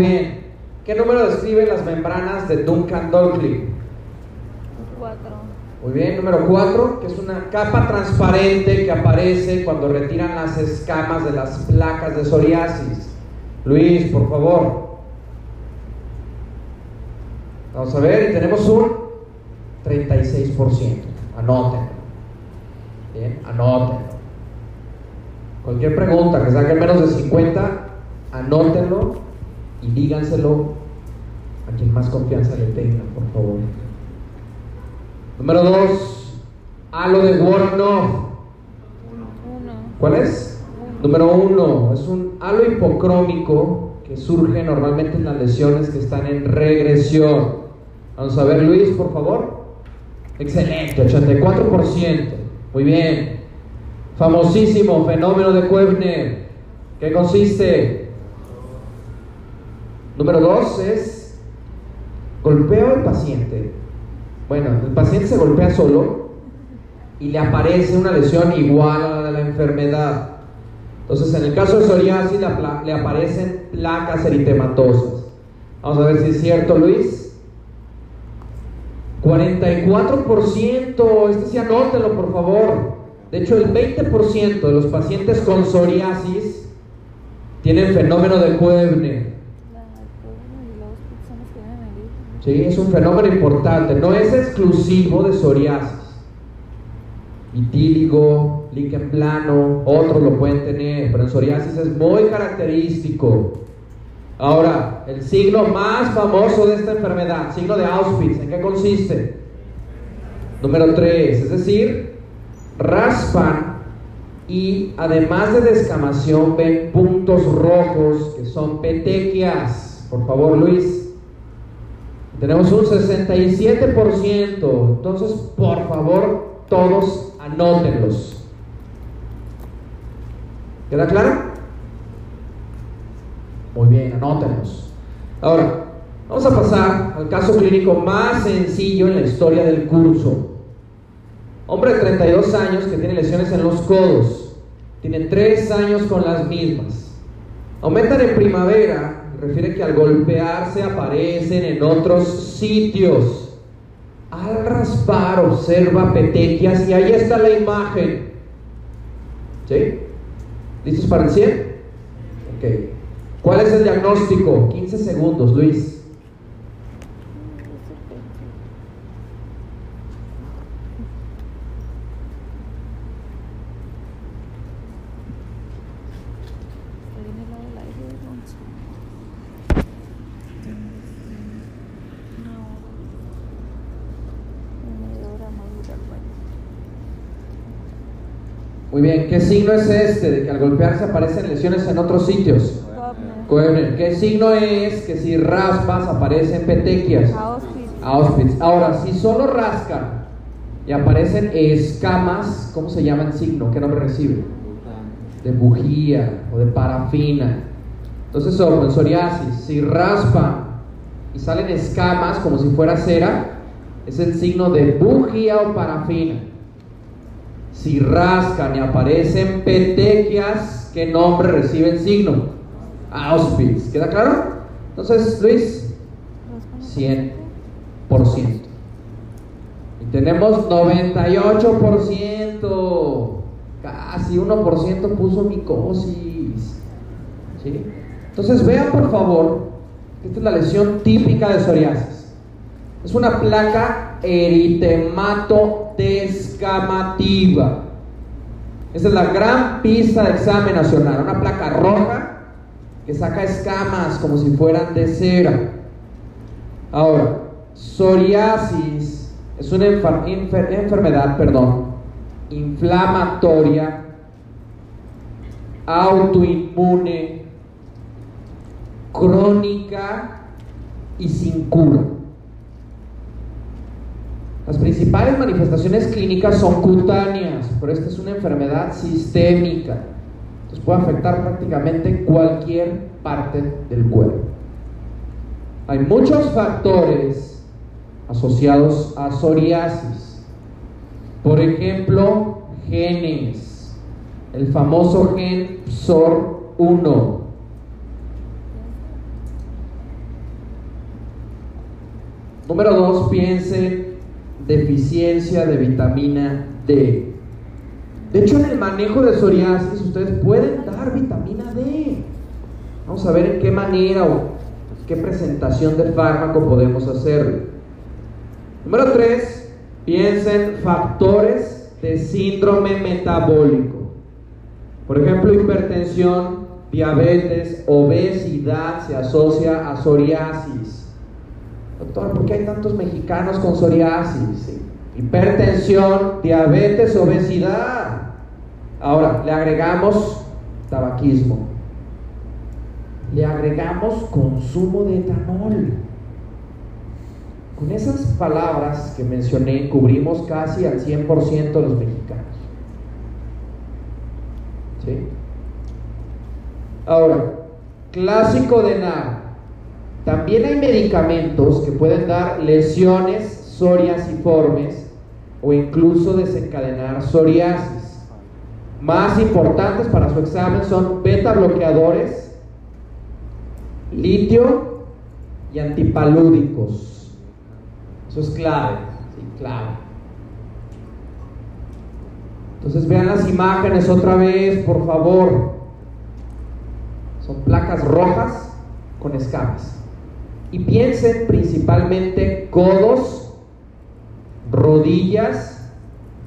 Bien. ¿Qué número describen las membranas de Duncan Dolkley? 4. Muy bien, número 4, que es una capa transparente que aparece cuando retiran las escamas de las placas de psoriasis. Luis, por favor. Vamos a ver, y tenemos un 36%. Anótenlo. Bien, anótenlo. Cualquier pregunta que saque menos de 50, anótenlo díganselo a quien más confianza le tenga, por favor. Número 2, halo de. 1. ¿Cuál es? Número 1, es un halo hipocrómico que surge normalmente en las lesiones que están en regresión. Vamos a ver, Luis, por favor. Excelente, 84%. Muy bien. Famosísimo fenómeno de Koebner. ¿Qué consiste? Número dos es golpeo al paciente. Bueno, el paciente se golpea solo y le aparece una lesión igual a la de la enfermedad. Entonces, en el caso de psoriasis le aparecen placas eritematosas. Vamos a ver si es cierto, Luis. 44%, este sí anótelo por favor. De hecho, el 20% de los pacientes con psoriasis tienen fenómeno de Koebner. Sí, es un fenómeno importante, no es exclusivo de psoriasis. Vitíligo, líquen plano, otros lo pueden tener, pero en psoriasis es muy característico. Ahora, el signo más famoso de esta enfermedad, signo de Auschwitz, ¿en qué consiste? Número 3, es decir, raspan y además de descamación ven puntos rojos que son petequias. Por favor, Luis. Tenemos un 67%. Entonces, por favor, todos anótenlos. ¿Queda claro? Muy bien, anótenlos. Ahora, vamos a pasar al caso clínico más sencillo en la historia del curso. Hombre de 32 años que tiene lesiones en los codos. Tiene 3 años con las mismas. Aumentan en primavera refiere que al golpearse aparecen en otros sitios. Al raspar observa petequias y ahí está la imagen. ¿Sí? ¿Listos para el 100? Ok. ¿Cuál es el diagnóstico? 15 segundos, Luis. Muy bien, ¿qué signo es este de que al golpearse aparecen lesiones en otros sitios? ¿Qué signo es que si raspas aparecen petequias? Auschwitz. Ahora, si solo rascan y aparecen escamas, ¿cómo se llama el signo? ¿Qué nombre recibe? De bujía o de parafina. Entonces, ojo, en psoriasis, si raspan y salen escamas como si fuera cera, es el signo de bujía o parafina. Si rascan y aparecen petequias, ¿qué nombre recibe el signo? Auschwitz. ¿Queda claro? Entonces, Luis, 100%. Y tenemos 98%. Casi 1% puso micosis. ¿Sí? Entonces, vean por favor, esta es la lesión típica de psoriasis. Es una placa eritemato descamativa. Esa es la gran pista de examen nacional. Una placa roja que saca escamas como si fueran de cera. Ahora, psoriasis es una enfermedad, perdón, inflamatoria, autoinmune, crónica y sin cura. Las principales manifestaciones clínicas son cutáneas, pero esta es una enfermedad sistémica. Entonces puede afectar prácticamente cualquier parte del cuerpo. Hay muchos factores asociados a psoriasis. Por ejemplo, genes. El famoso gen PSOR1. Número dos, piensen deficiencia de vitamina D. De hecho, en el manejo de psoriasis ustedes pueden dar vitamina D. Vamos a ver en qué manera o qué presentación del fármaco podemos hacer. Número 3, piensen factores de síndrome metabólico. Por ejemplo, hipertensión, diabetes, obesidad se asocia a psoriasis. Doctor, ¿por qué hay tantos mexicanos con psoriasis? Hipertensión, diabetes, obesidad. Ahora, le agregamos tabaquismo. Le agregamos consumo de etanol. Con esas palabras que mencioné, cubrimos casi al 100% de los mexicanos. ¿Sí? Ahora, clásico de NAR. También hay medicamentos que pueden dar lesiones psoriasiformes o incluso desencadenar psoriasis. Más importantes para su examen son beta bloqueadores, litio y antipalúdicos. Eso es clave, sí, clave. Entonces vean las imágenes otra vez, por favor. Son placas rojas con escamas. Y piensen principalmente codos, rodillas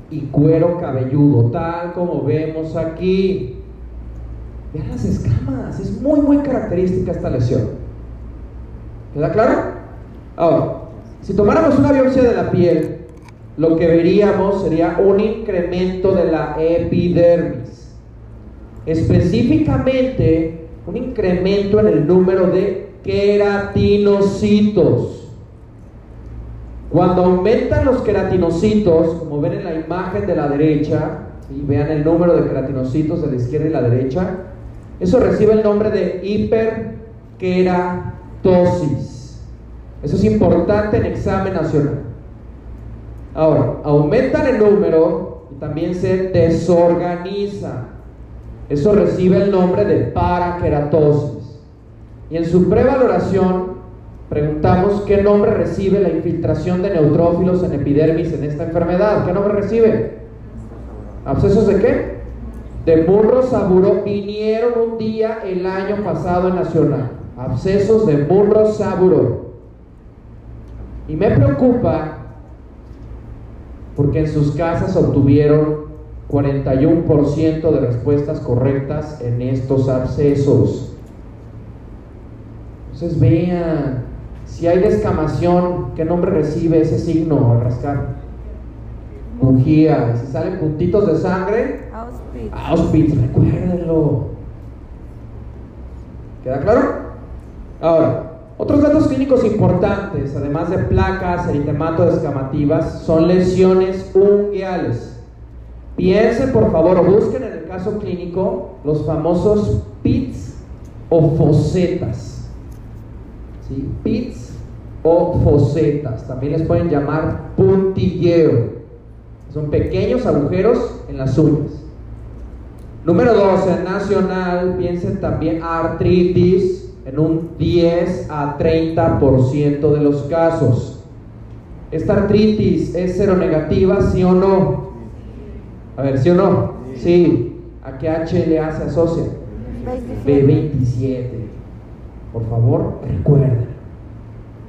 y cuero cabelludo, tal como vemos aquí. Vean las escamas, es muy, muy característica esta lesión. ¿Queda claro? Ahora, si tomáramos una biopsia de la piel, lo que veríamos sería un incremento de la epidermis. Específicamente, un incremento en el número de queratinocitos. Cuando aumentan los queratinocitos, como ven en la imagen de la derecha, y vean el número de queratinocitos de la izquierda y la derecha, eso recibe el nombre de hiperkeratosis. Eso es importante en examen nacional. Ahora, aumentan el número y también se desorganiza. Eso recibe el nombre de parakeratosis. Y en su prevaloración preguntamos qué nombre recibe la infiltración de neutrófilos en epidermis en esta enfermedad. ¿Qué nombre recibe? ¿Abscesos de qué? De Murro Saburo. Vinieron un día el año pasado en Nacional. Abscesos de Murro Saburo. Y me preocupa porque en sus casas obtuvieron 41% de respuestas correctas en estos abscesos. Entonces vean, si hay descamación, ¿qué nombre recibe ese signo al rascar? Bujía. Si salen puntitos de sangre, Auspitz. Auspitz, recuérdenlo. ¿Queda claro? Ahora, otros datos clínicos importantes, además de placas eritemato descamativas, son lesiones unguiales. Piensen, por favor, o busquen en el caso clínico los famosos pits o fosetas. ¿Sí? Pits o fosetas. También les pueden llamar puntilleo. Son pequeños agujeros en las uñas. Número 12, nacional, piensen también artritis, en un 10 a 30% de los casos. ¿Esta artritis es seronegativa, sí o no? A ver, ¿sí o no? Sí. ¿A qué HLA se asocia? B27. Por favor, recuerden.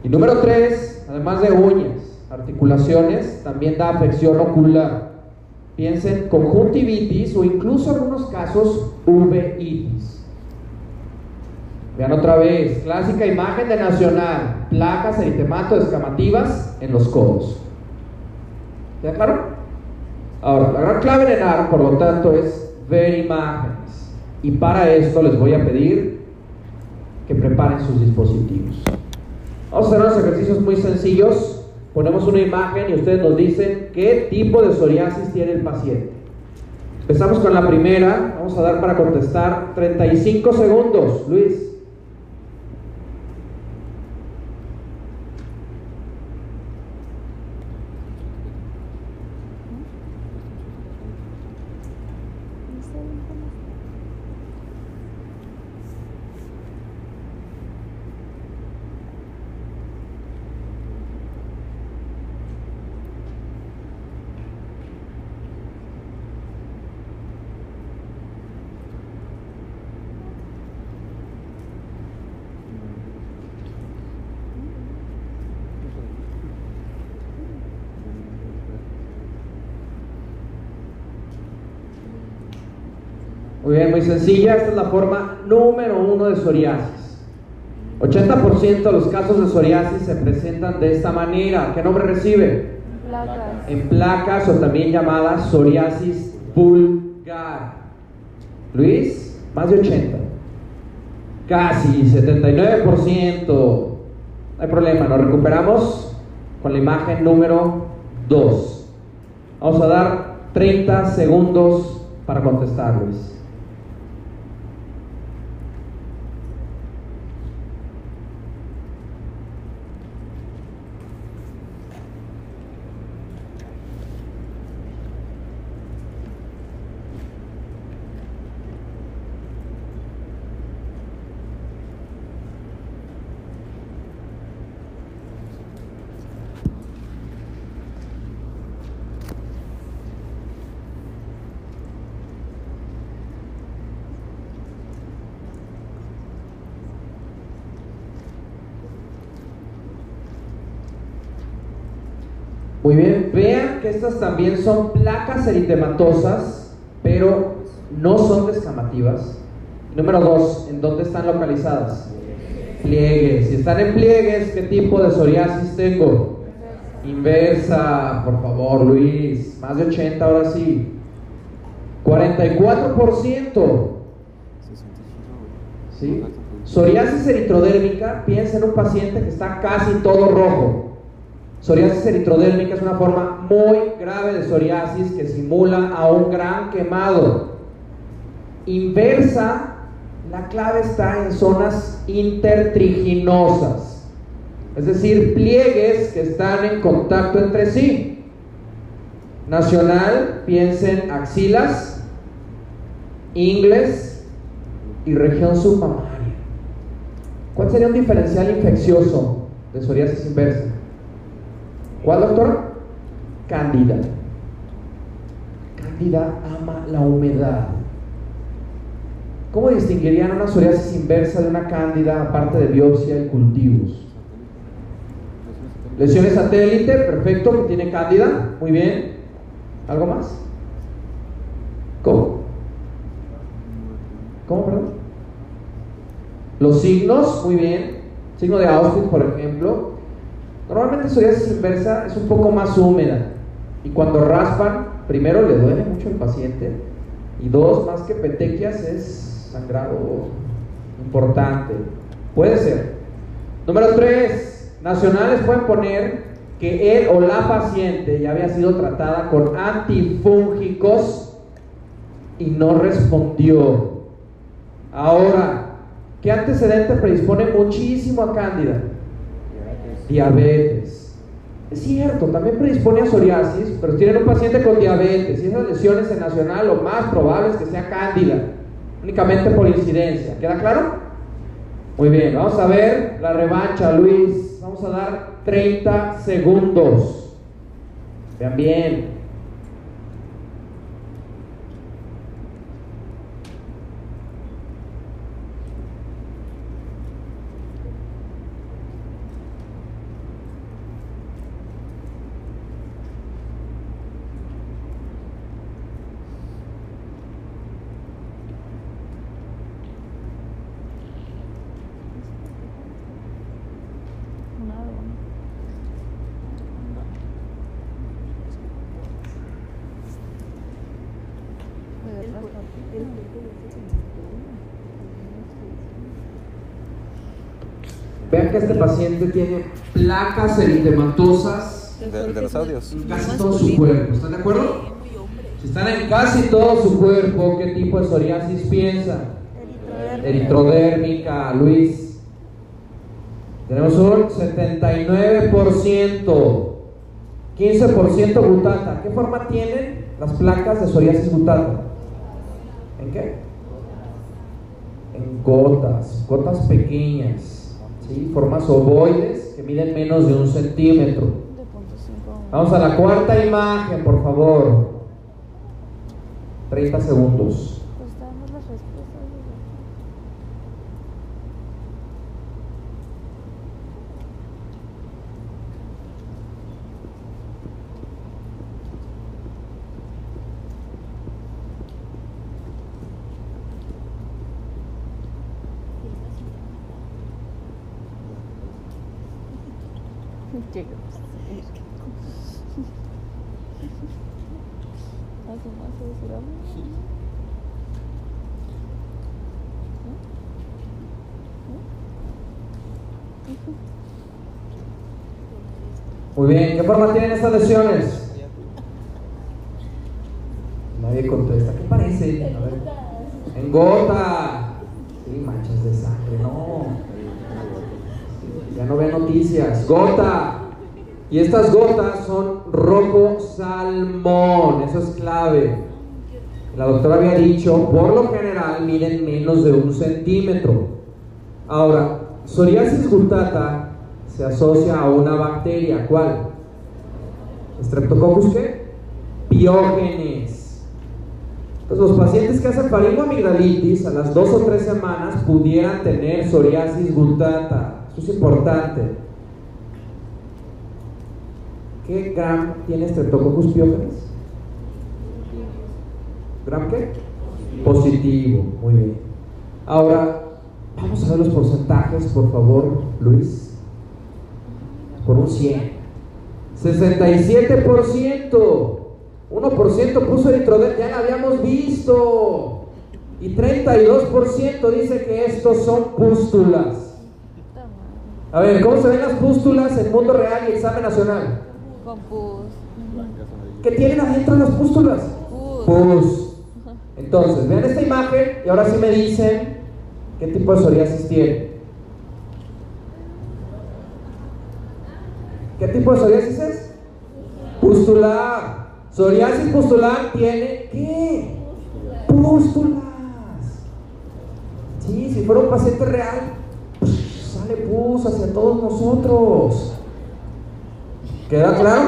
Y número 3, además de uñas, articulaciones, también da afección ocular. Piensen conjuntivitis o incluso en algunos casos uveitis. Vean otra vez, clásica imagen de Nacional, placas eritemato descamativas en los codos. ¿Queda claro? Ahora, la gran clave en ENAR, por lo tanto, es ver imágenes. Y para esto les voy a pedir que preparen sus dispositivos. Vamos a hacer unos ejercicios muy sencillos. Ponemos una imagen y ustedes nos dicen qué tipo de psoriasis tiene el paciente. Empezamos con la primera. Vamos a dar para contestar 35 segundos. Luis. Muy bien, muy sencilla. Esta es la forma número uno de psoriasis. 80% de los casos de psoriasis se presentan de esta manera. ¿Qué nombre recibe? Placas. En placas o también llamada psoriasis vulgar. Luis, más de 80. Casi 79%. No hay problema, nos recuperamos con la imagen número 2. Vamos a dar 30 segundos para contestar, Luis. Muy bien, vean que estas también son placas eritematosas, pero no son descamativas. Número dos, ¿en dónde están localizadas? Pliegues. Si están en pliegues, ¿qué tipo de psoriasis tengo? Inversa, por favor, Luis. Más de 80 ahora sí. 44%. ¿Sí? Psoriasis eritrodérmica, piensa en un paciente que está casi todo rojo. Psoriasis eritrodérmica es una forma muy grave de psoriasis que simula a un gran quemado. Inversa, la clave está en zonas intertriginosas, es decir, pliegues que están en contacto entre sí. Nacional, piensen axilas, ingles y región submamaria. ¿Cuál sería un diferencial infeccioso de psoriasis inversa? ¿Cuál, doctor? Cándida. Cándida ama la humedad. ¿Cómo distinguirían una psoriasis inversa de una cándida aparte de biopsia y cultivos? Lesiones satélite, perfecto, que tiene cándida, muy bien. ¿Algo más? ¿Cómo? ¿Cómo, perdón? Los signos, muy bien. Signo de Auschwitz, por ejemplo. Normalmente psoriasis inversa es un poco más húmeda y cuando raspan, primero le duele mucho al paciente y dos, más que petequias es sangrado importante. Puede ser. Número tres, nacionales pueden poner que él o la paciente ya había sido tratada con antifúngicos y no respondió. Ahora, ¿qué antecedente predispone muchísimo a cándida? Diabetes. Es cierto, también predispone a psoriasis, pero tienen un paciente con diabetes y esas lesiones en nacional lo más probable es que sea cándida, únicamente por incidencia. ¿Queda claro? Muy bien, vamos a ver la revancha, Luis. Vamos a dar 30 segundos. Vean bien. Una de una. De verdad, Vean que este paciente tiene placas eritematosas De, de los audios. en casi todo su cuerpo. ¿Están de acuerdo? Si están en casi todo su cuerpo, ¿qué tipo de psoriasis piensa? Eritrodérmica, Luis. Tenemos un 79%. 15% butata. ¿Qué forma tienen las placas de psoriasis butata? ¿En qué? En gotas, gotas pequeñas, formas ovoides que miden menos de un centímetro. Vamos a la cuarta imagen, por favor. 30 segundos. Pues damos las respuestas. Llegamos. Hace más de decir algo. Muy bien, ¿qué forma tienen estas lesiones? Nadie contesta. ¿Qué parece? En gota. Sí, manchas de sangre, no. Ya no ve noticias. Gota. Y estas gotas son rojo salmón. Eso es clave. La doctora había dicho, por lo general miden menos de un centímetro. Ahora, psoriasis gutata se asocia a una bacteria. ¿Cuál? ¿Streptococcus qué? Piógenes. Entonces, los pacientes que hacen faringoamigdalitis a las dos o tres semanas pudieran tener psoriasis gutata. Eso es importante. ¿Qué gram tiene Streptococcus piógenes? ¿Gram qué? Positivo, muy bien. Ahora, vamos a ver los porcentajes, por favor, Luis. Por un 100. 67%. 1% puso eritroderm, ya la habíamos visto. Y 32% dice que estos son pústulas. A ver, ¿cómo se ven las pústulas en mundo real y examen nacional? Con pus. ¿Qué tienen adentro las pústulas? Pus. Pus. Entonces, vean esta imagen y ahora sí me dicen qué tipo de psoriasis tiene. ¿Qué tipo de psoriasis es? Pustular. Psoriasis pustular tiene ¿qué? Pústulas. Sí, si fuera un paciente real, sale pus hacia todos nosotros. ¿Queda claro?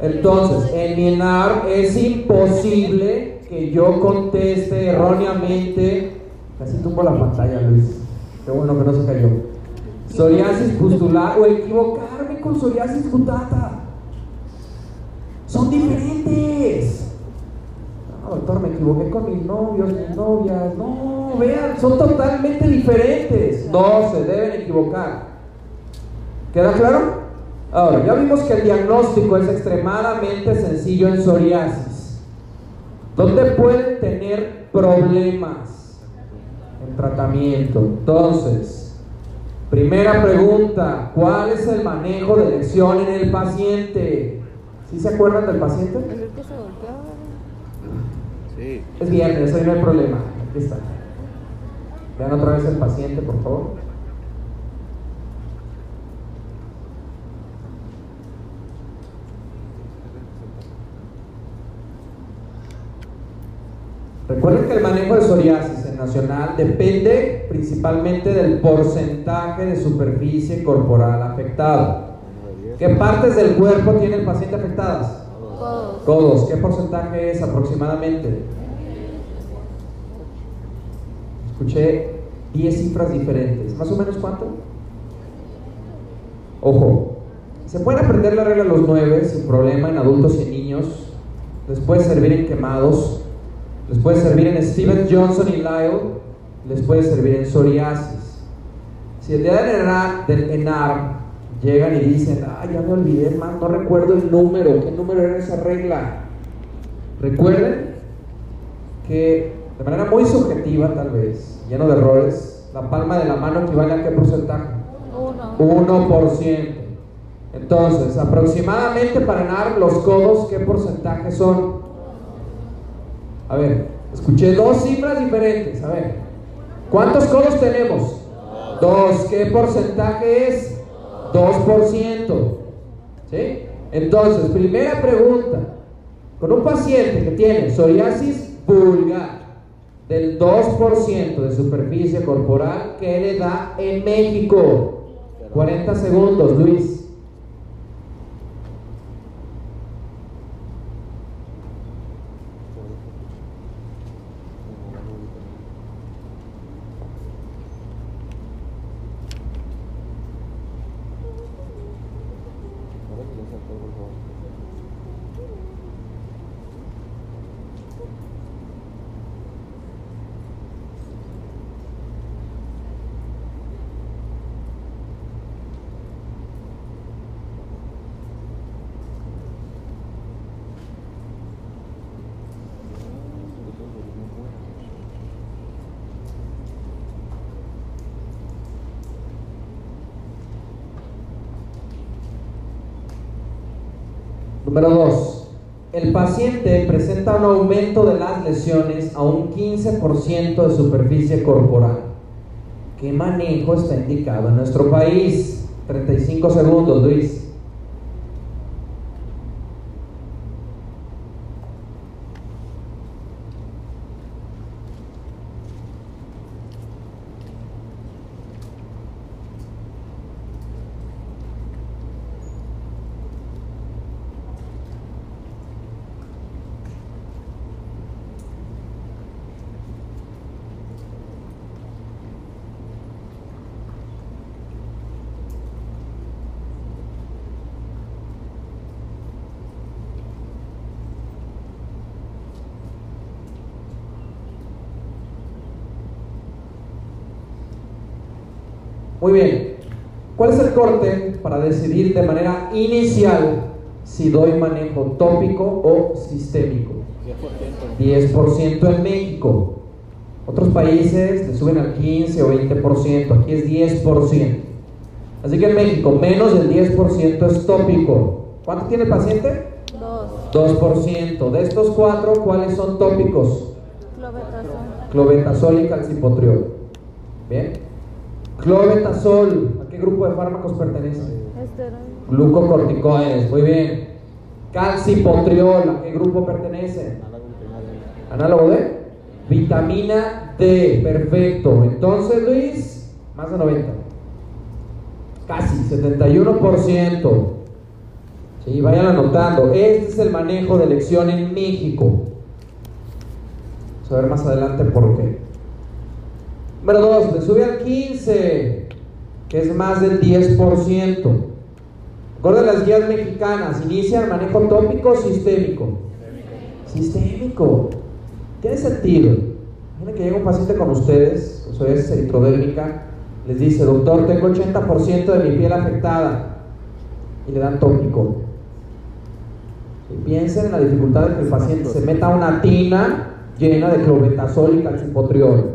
Entonces, en mi ENAR es imposible que yo conteste erróneamente. Casi tumbo la pantalla, Luis. Qué bueno que no se cayó. Psoriasis pustular o equivocarme con psoriasis gutata. Son diferentes. No, doctor, me equivoqué con mis novios, mis novias. No, vean, son totalmente diferentes. No se deben equivocar. ¿Queda claro? Ahora, ya vimos que el diagnóstico es extremadamente sencillo en psoriasis. ¿Dónde pueden tener problemas en tratamiento? Entonces, primera pregunta, ¿cuál es el manejo de lesión en el paciente? ¿Sí se acuerdan del paciente? Es el que se golpeaba. Sí. Es viernes, hoy no hay problema. Aquí está. Vean otra vez el paciente, por favor. Recuerden que el manejo de psoriasis en nacional depende principalmente del porcentaje de superficie corporal afectado. ¿Qué partes del cuerpo tiene el paciente afectadas? Codos. Codos. ¿Qué porcentaje es aproximadamente? Escuché 10 cifras diferentes. ¿Más o menos cuánto? Ojo, se puede aprender la regla de los 9 sin problema en adultos y en niños. Les puede servir en quemados. Les puede servir en Steven Johnson y Lyle. Les puede servir en psoriasis. Si el día del ENAR llegan y dicen, ah, ya me olvidé, man, no recuerdo el número, ¿qué número era esa regla? Recuerden que de manera muy subjetiva tal vez, lleno de errores, la palma de la mano equivale a qué porcentaje? Uno. 1%. Entonces, aproximadamente para ganar los codos, ¿qué porcentaje son? A ver, escuché dos cifras diferentes. A ver, ¿cuántos codos tenemos? Dos. ¿Qué porcentaje es? 2%. ¿Sí? Entonces, primera pregunta. Con un paciente que tiene psoriasis vulgar del 2% de superficie corporal, ¿qué le da en México? 40 segundos, Luis. Número 2. El paciente presenta un aumento de las lesiones a un 15% de superficie corporal. ¿Qué manejo está indicado en nuestro país? 35 segundos, Luis. Muy bien. ¿Cuál es el corte para decidir de manera inicial si doy manejo tópico o sistémico? 10% en México. Otros países le suben al 15 o 20%, aquí es 10%. Así que en México menos del 10% es tópico. ¿Cuánto tiene el paciente? Dos. 2%. De estos cuatro, ¿cuáles son tópicos? Clobetasol. Clobetasol y calcipotriol. Bien. Clobetasol, ¿a qué grupo de fármacos pertenece? Esteroide. Glucocorticoides, muy bien. Calcipotriol, ¿a qué grupo pertenece? Análogo de vitamina D, perfecto. Entonces, Luis, más de 90. Casi, 71%. Sí, vayan anotando. Este es el manejo de elección en México. Vamos a ver más adelante por qué. Número 2, le sube al 15, que es más del 10%. Recuerden las guías mexicanas, inicia el manejo tópico o sistémico. Sistémico. Tiene sentido. Miren que llega un paciente con ustedes, con psoriasis eritrodérmica, les dice, doctor, tengo 80% de mi piel afectada. Y le dan tópico. Y piensen en la dificultad de que el paciente se meta una tina llena de clobetasol y calcipotriol.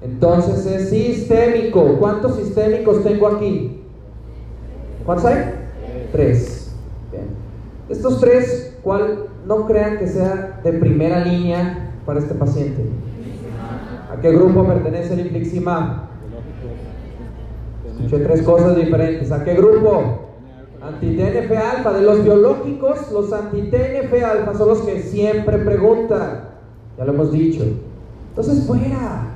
Entonces es sistémico. ¿Cuántos sistémicos tengo aquí? ¿Cuántos hay? Tres. Bien. Estos tres, ¿cuál no crean que sea de primera línea para este paciente? ¿A qué grupo pertenece el infliximab? Escuché tres cosas diferentes. ¿A qué grupo? Anti-TNF alfa. De los biológicos, los anti-TNF alfa son los que siempre preguntan. Ya lo hemos dicho. Entonces, fuera.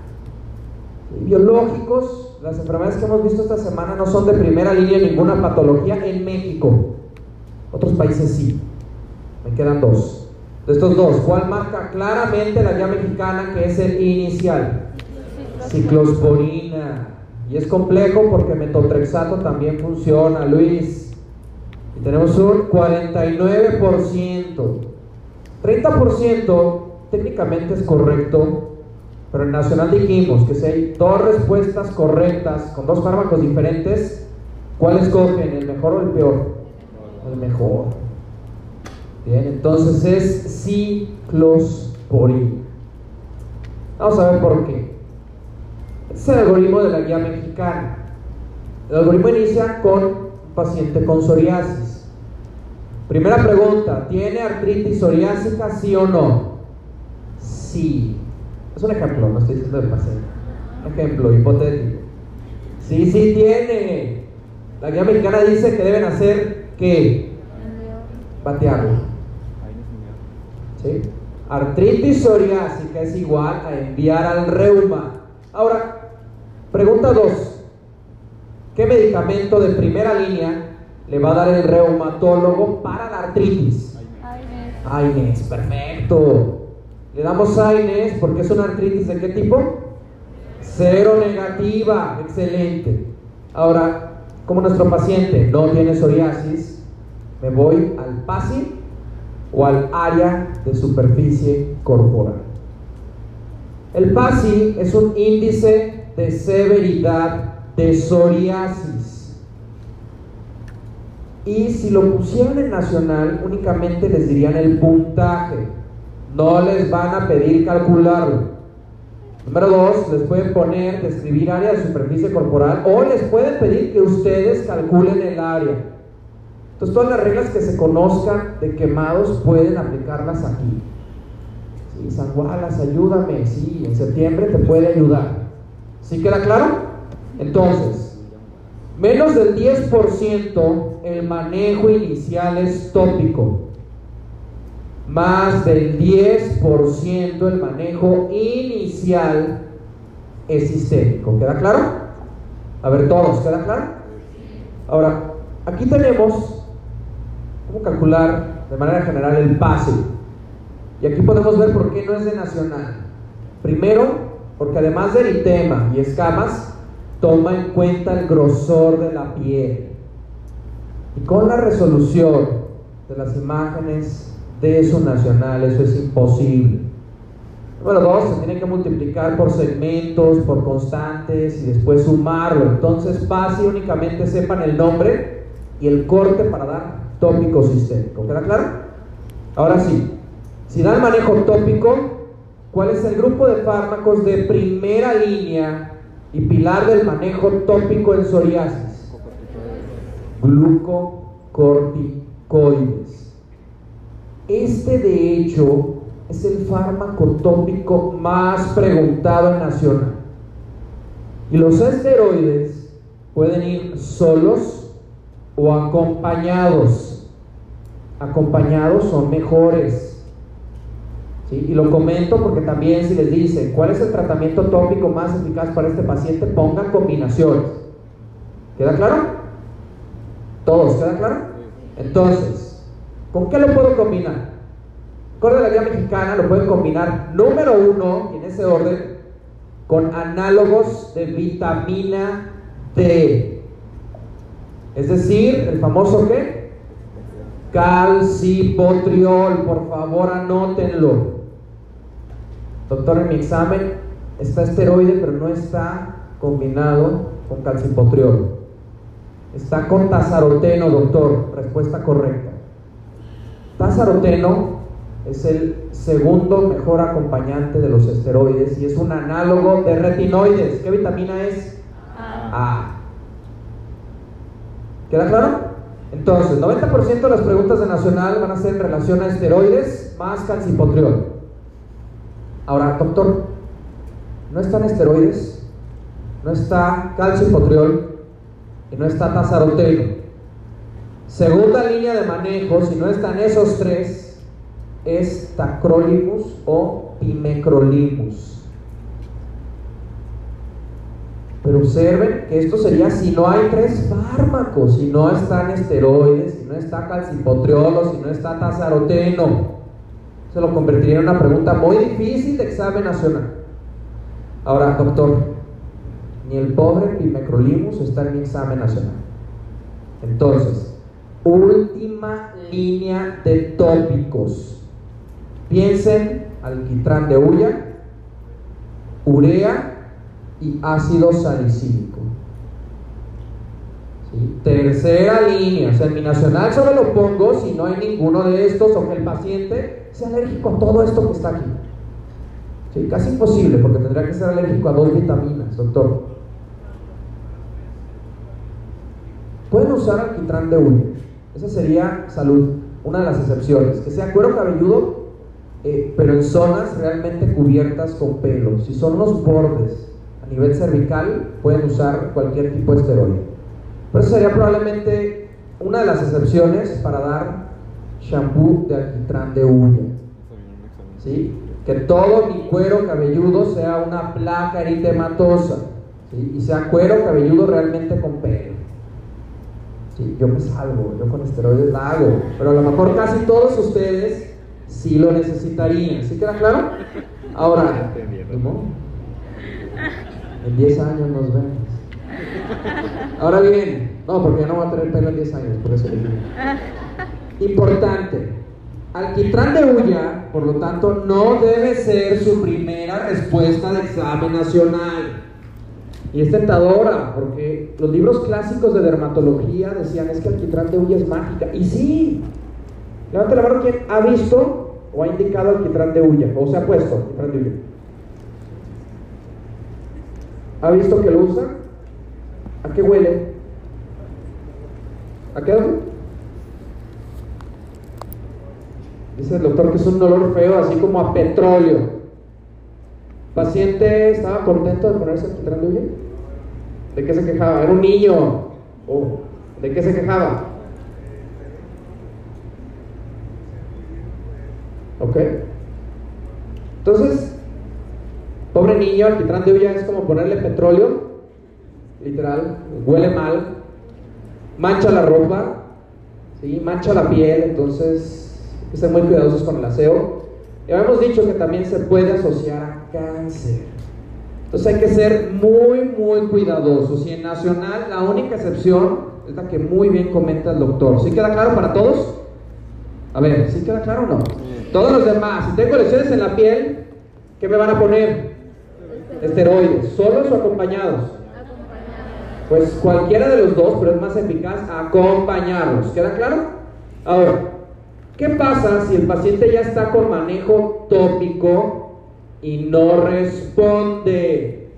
Biológicos, las enfermedades que hemos visto esta semana no son de primera línea ninguna patología en México. Otros países sí. Me quedan dos. De estos dos, ¿cuál marca claramente la guía mexicana que es el inicial? Ciclosporina. Y es complejo porque metotrexato también funciona, Luis. Y tenemos un 49%. 30% técnicamente es correcto, pero en Nacional dijimos que si hay dos respuestas correctas con dos fármacos diferentes, ¿cuál escogen? ¿El mejor o el peor? El mejor. Bien, entonces es ciclosporina. Vamos a ver por qué. Este es el algoritmo de la guía mexicana. El algoritmo inicia con un paciente con psoriasis. Primera pregunta, ¿tiene artritis psoriásica, sí o no? Sí. Es un ejemplo, no estoy diciendo de paciente. Un ejemplo hipotético. Sí, sí tiene. La guía mexicana dice que deben hacer ¿qué? Batearlo. ¿Sí? Artritis psoriásica es igual a enviar al reuma. Ahora, Pregunta 2. ¿Qué medicamento de primera línea le va a dar el reumatólogo para la artritis? Aines, perfecto. Le damos Aines porque es una artritis de qué tipo? Cero negativa, excelente. Ahora, como nuestro paciente no tiene psoriasis, me voy al PASI o al área de superficie corporal. El PASI es un índice de severidad de psoriasis. Y si lo pusieran en nacional, únicamente les dirían el puntaje. No les van a pedir calcularlo. Número dos, les pueden poner, describir área de superficie corporal o les pueden pedir que ustedes calculen el área. Entonces todas las reglas que se conozcan de quemados pueden aplicarlas aquí. Sí, San ayúdame. Sí, en septiembre te puede ayudar. ¿Sí queda claro? Entonces, menos del 10% el manejo inicial es tópico. Más del 10% el manejo inicial es sistémico. ¿Queda claro? A ver, todos, ¿queda claro? Ahora, aquí tenemos cómo calcular de manera general el pase. Y aquí podemos ver por qué no es de nacional. Primero, porque además de eritema y escamas, toma en cuenta el grosor de la piel. Y con la resolución de las imágenes de su nacional, eso es imposible. Número dos, se tiene que multiplicar por segmentos, por constantes y después sumarlo. Entonces, fácil únicamente sepan el nombre y el corte para dar tópico sistémico. ¿Queda claro? Ahora sí, si da el manejo tópico, ¿Cuál es el grupo de fármacos de primera línea y pilar del manejo tópico en psoriasis? Glucocorticoides. Este de hecho es el fármaco tópico más preguntado en Nacional. Y los esteroides pueden ir solos o acompañados. Acompañados son mejores y lo comento porque también si les dicen cuál es el tratamiento tópico más eficaz para este paciente, pongan combinaciones. ¿Queda claro? ¿Todos? ¿Queda claro? Entonces, ¿con qué lo puedo combinar? Con la guía mexicana lo pueden combinar, número uno, en ese orden, con análogos de vitamina D. Es decir, el famoso qué? Calcipotriol, por favor anótenlo. Doctor, en mi examen está esteroide, pero no está combinado con calcipotriol. Está con tazaroteno, doctor. Respuesta correcta. Tazaroteno es el segundo mejor acompañante de los esteroides y es un análogo de retinoides. ¿Qué vitamina es? A. ¿Queda claro? Entonces, 90% de las preguntas de Nacional van a ser en relación a esteroides más calcipotriol. Ahora, doctor, no están esteroides, no está calcio hipotriol y no está tasaroteno. Segunda línea de manejo, si no están esos tres, es tacrolimus o pimecrolimus. pero observen que esto sería si no hay tres fármacos, si no están esteroides, si no está calcipotriolo, si no está tazaroteno. Se lo convertiría en una pregunta muy difícil de examen nacional. Ahora, doctor, ni el pobre pimecrolimus está en mi examen nacional. Entonces, última línea de tópicos. Piensen alquitrán de huya, urea y ácido salicílico. Tercera línea, o sea, mi nacional solo lo pongo si no hay ninguno de estos o que el paciente sea alérgico a todo esto que está aquí. ¿Sí? Casi imposible porque tendría que ser alérgico a dos vitaminas, doctor. Pueden usar alquitrán de huya. Esa sería salud, una de las excepciones. Que sea cuero cabelludo, eh, pero en zonas realmente cubiertas con pelo. Si son los bordes a nivel cervical, pueden usar cualquier tipo de esteroide. Pero esa sería probablemente una de las excepciones para dar shampoo de alquitrán de huya. ¿Sí? Que todo mi cuero cabelludo sea una placa eritematosa. ¿sí? Y sea cuero cabelludo realmente con pelo. ¿Sí? Yo me salvo, yo con esteroides la hago. Pero a lo mejor casi todos ustedes sí lo necesitarían. ¿Sí queda claro? Ahora, En 10 años nos vemos. Ahora bien, no, porque yo no voy a tener pelo en 10 años, por eso digo. Importante. Alquitrán de huya, por lo tanto, no debe ser su primera respuesta de examen nacional. Y es tentadora, porque los libros clásicos de dermatología decían es que alquitrán de huya es mágica. Y sí, levante la mano quien ha visto o ha indicado alquitrán de huya, o se ha puesto alquitrán de huya. ¿Ha visto que lo usa? ¿A qué huele? ¿A qué dónde? Dice el doctor que es un olor feo, así como a petróleo. ¿Paciente estaba contento de ponerse alquitrán de huya? ¿De qué se quejaba? Era un niño. Oh, ¿De qué se quejaba? ¿Ok? Entonces, pobre niño, alquitrán de huya es como ponerle petróleo, literal, huele mal, mancha la ropa, ¿sí? mancha la piel, entonces ser muy cuidadosos con el aseo. Y habíamos dicho que también se puede asociar a cáncer. Entonces hay que ser muy, muy cuidadosos. Y en Nacional, la única excepción es la que muy bien comenta el doctor. ¿Sí queda claro para todos? A ver, ¿sí queda claro o no? Todos los demás, si tengo lesiones en la piel, ¿qué me van a poner? Esteroides, solos o acompañados. Pues cualquiera de los dos, pero es más eficaz acompañarlos. ¿Queda claro? Ahora, ¿qué pasa si el paciente ya está con manejo tópico y no responde?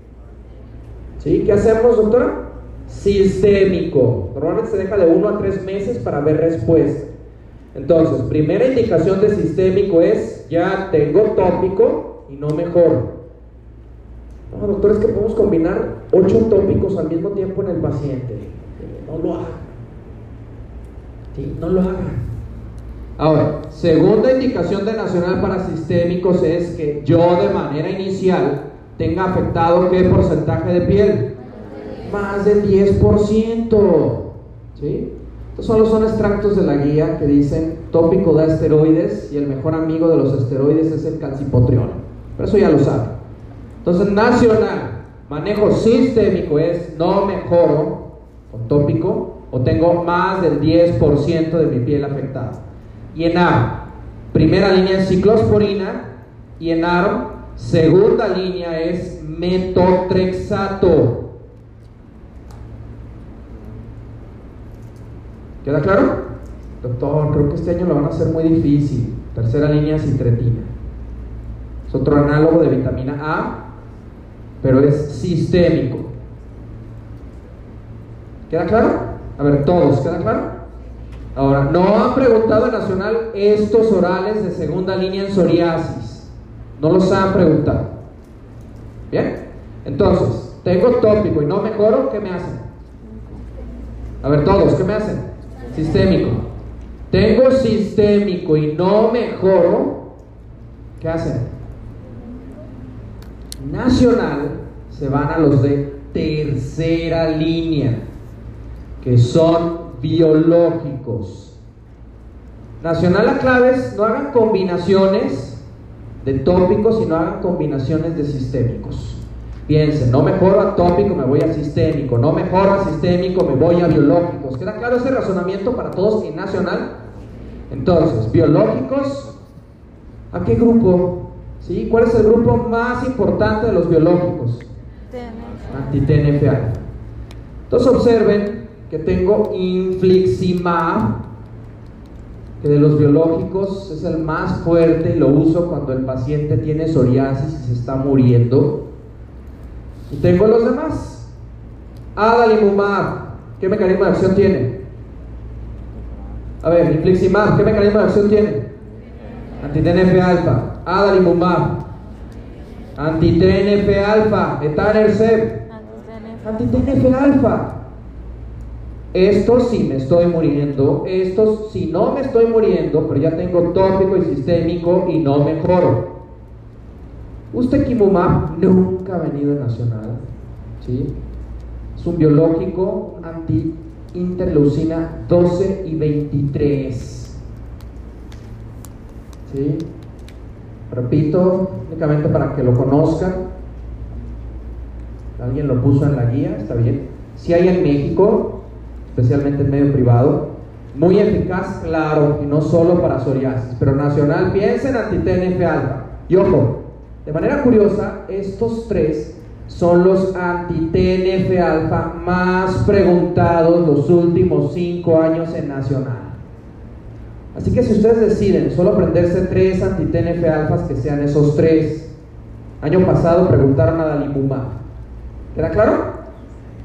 ¿Sí? ¿Qué hacemos, doctora? Sistémico. Normalmente se deja de uno a tres meses para ver respuesta. Entonces, primera indicación de sistémico es, ya tengo tópico y no mejoro. No, doctor, es que podemos combinar ocho tópicos al mismo tiempo en el paciente. No lo haga. ¿Sí? No lo haga. Ahora, segunda indicación de nacional para sistémicos es que yo de manera inicial tenga afectado qué porcentaje de piel? Más del 10%. ¿Sí? Estos solo son extractos de la guía que dicen tópico da esteroides y el mejor amigo de los esteroides es el calcipotriol. Pero eso ya lo saben. Entonces, nacional, manejo sistémico es no mejoro con tópico o tengo más del 10% de mi piel afectada. Y en ARM, primera línea es ciclosporina y en ARM, segunda línea es metotrexato. ¿Queda claro? Doctor, creo que este año lo van a hacer muy difícil. Tercera línea, citretina. Es otro análogo de vitamina A, pero es sistémico. ¿Queda claro? A ver, todos, ¿queda claro? Ahora, no han preguntado en Nacional estos orales de segunda línea en psoriasis. No los han preguntado. ¿Bien? Entonces, tengo tópico y no mejoro, ¿qué me hacen? A ver, todos, ¿qué me hacen? Sistémico. Tengo sistémico y no mejoro, ¿qué hacen? Nacional se van a los de tercera línea, que son biológicos. Nacional a claves, no hagan combinaciones de tópicos, sino hagan combinaciones de sistémicos. Piensen, no mejoro a tópico, me voy a sistémico, no mejoro a sistémico, me voy a biológicos. ¿Queda claro ese razonamiento para todos en nacional? Entonces, biológicos, ¿a qué grupo? ¿Sí? ¿Cuál es el grupo más importante de los biológicos? Anti-TNF Entonces observen que tengo infliximab, que de los biológicos es el más fuerte y lo uso cuando el paciente tiene psoriasis y se está muriendo. Y tengo los demás. Adalimumab, ¿qué mecanismo de acción tiene? A ver, infliximab, ¿qué mecanismo de acción tiene? Anti-TNF alfa. Adalimumab. Anti-TNF alfa. Etanercept. Anti-TNF alfa. Estos sí me estoy muriendo, estos si no me estoy muriendo, pero ya tengo tópico y sistémico y no mejoro. Usted Kimumab nunca ha venido en Nacional, ¿sí? Es un biológico anti-interleucina 12 y 23. ¿Sí? Repito, únicamente para que lo conozcan. Alguien lo puso en la guía, está bien. Si hay en México, especialmente en medio privado. Muy eficaz, claro, y no solo para psoriasis, pero nacional, piensen anti-TNF alfa. Y ojo, de manera curiosa, estos tres son los anti-TNF alfa más preguntados los últimos cinco años en nacional. Así que si ustedes deciden solo aprenderse tres anti-TNF alfas, que sean esos tres. Año pasado preguntaron a Dalimumab. ¿Queda claro?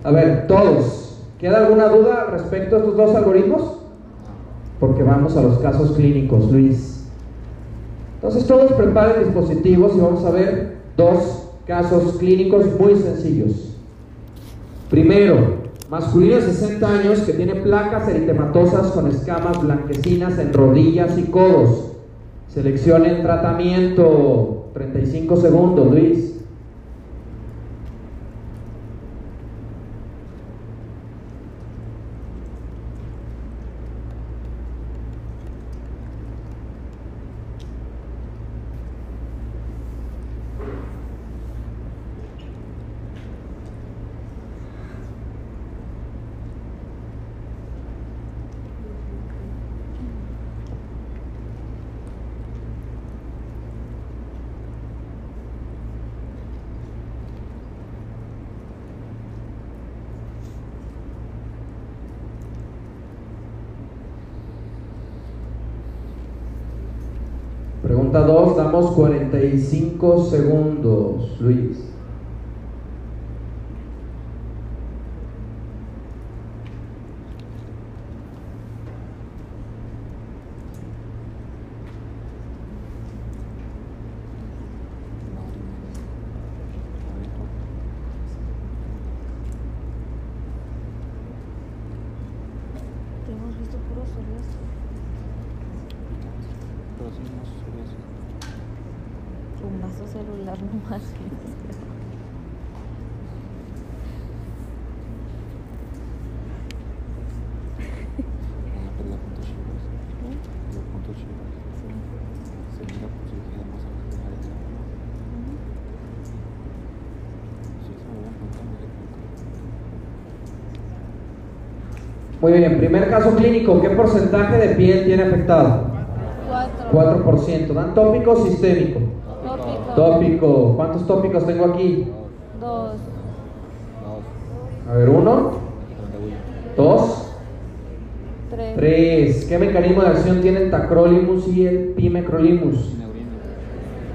A ver, todos. ¿Queda alguna duda respecto a estos dos algoritmos? Porque vamos a los casos clínicos, Luis. Entonces todos preparen dispositivos y vamos a ver dos casos clínicos muy sencillos. Primero, masculino de 60 años que tiene placas eritematosas con escamas blanquecinas en rodillas y codos. Seleccionen tratamiento. 35 segundos, Luis. Pregunta 2, damos 45 segundos, Luis. Primer caso clínico, ¿qué porcentaje de piel tiene afectado? 4%. 4%. ¿Dan tópico o sistémico? Tópico. Tópico. ¿Cuántos tópicos tengo aquí? Dos. A ver, uno. Dos. Tres. Tres. ¿Qué mecanismo de acción tiene el tacrolimus y el pimecrolimus?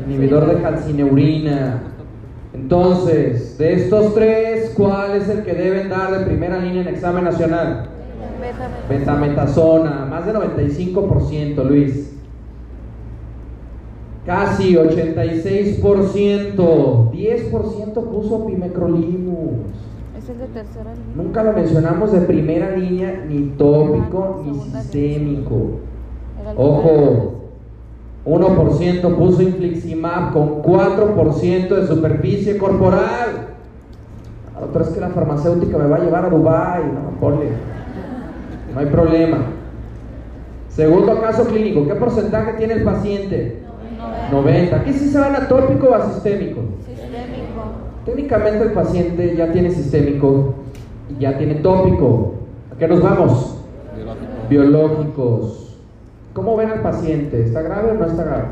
Inhibidor de calcineurina. Entonces, de estos tres, ¿cuál es el que deben dar de primera línea en examen nacional? Betametasona, más de 95%, Luis. Casi 86%, 10% puso pimecrolimus. Es el de tercera línea. Nunca lo mencionamos de primera línea, ni tópico, ni sistémico. Ojo, 1% puso infliximab con 4% de superficie corporal. Doctor, es que la farmacéutica me va a llevar a Dubái. No, ponle. No hay problema. Segundo caso clínico, ¿qué porcentaje tiene el paciente? 90. ¿Qué si se van a tópico o a sistémico? Sistémico. Técnicamente el paciente ya tiene sistémico y ya tiene tópico. ¿A qué nos vamos? Biológico. Biológicos. ¿Cómo ven al paciente? ¿Está grave o no está grave?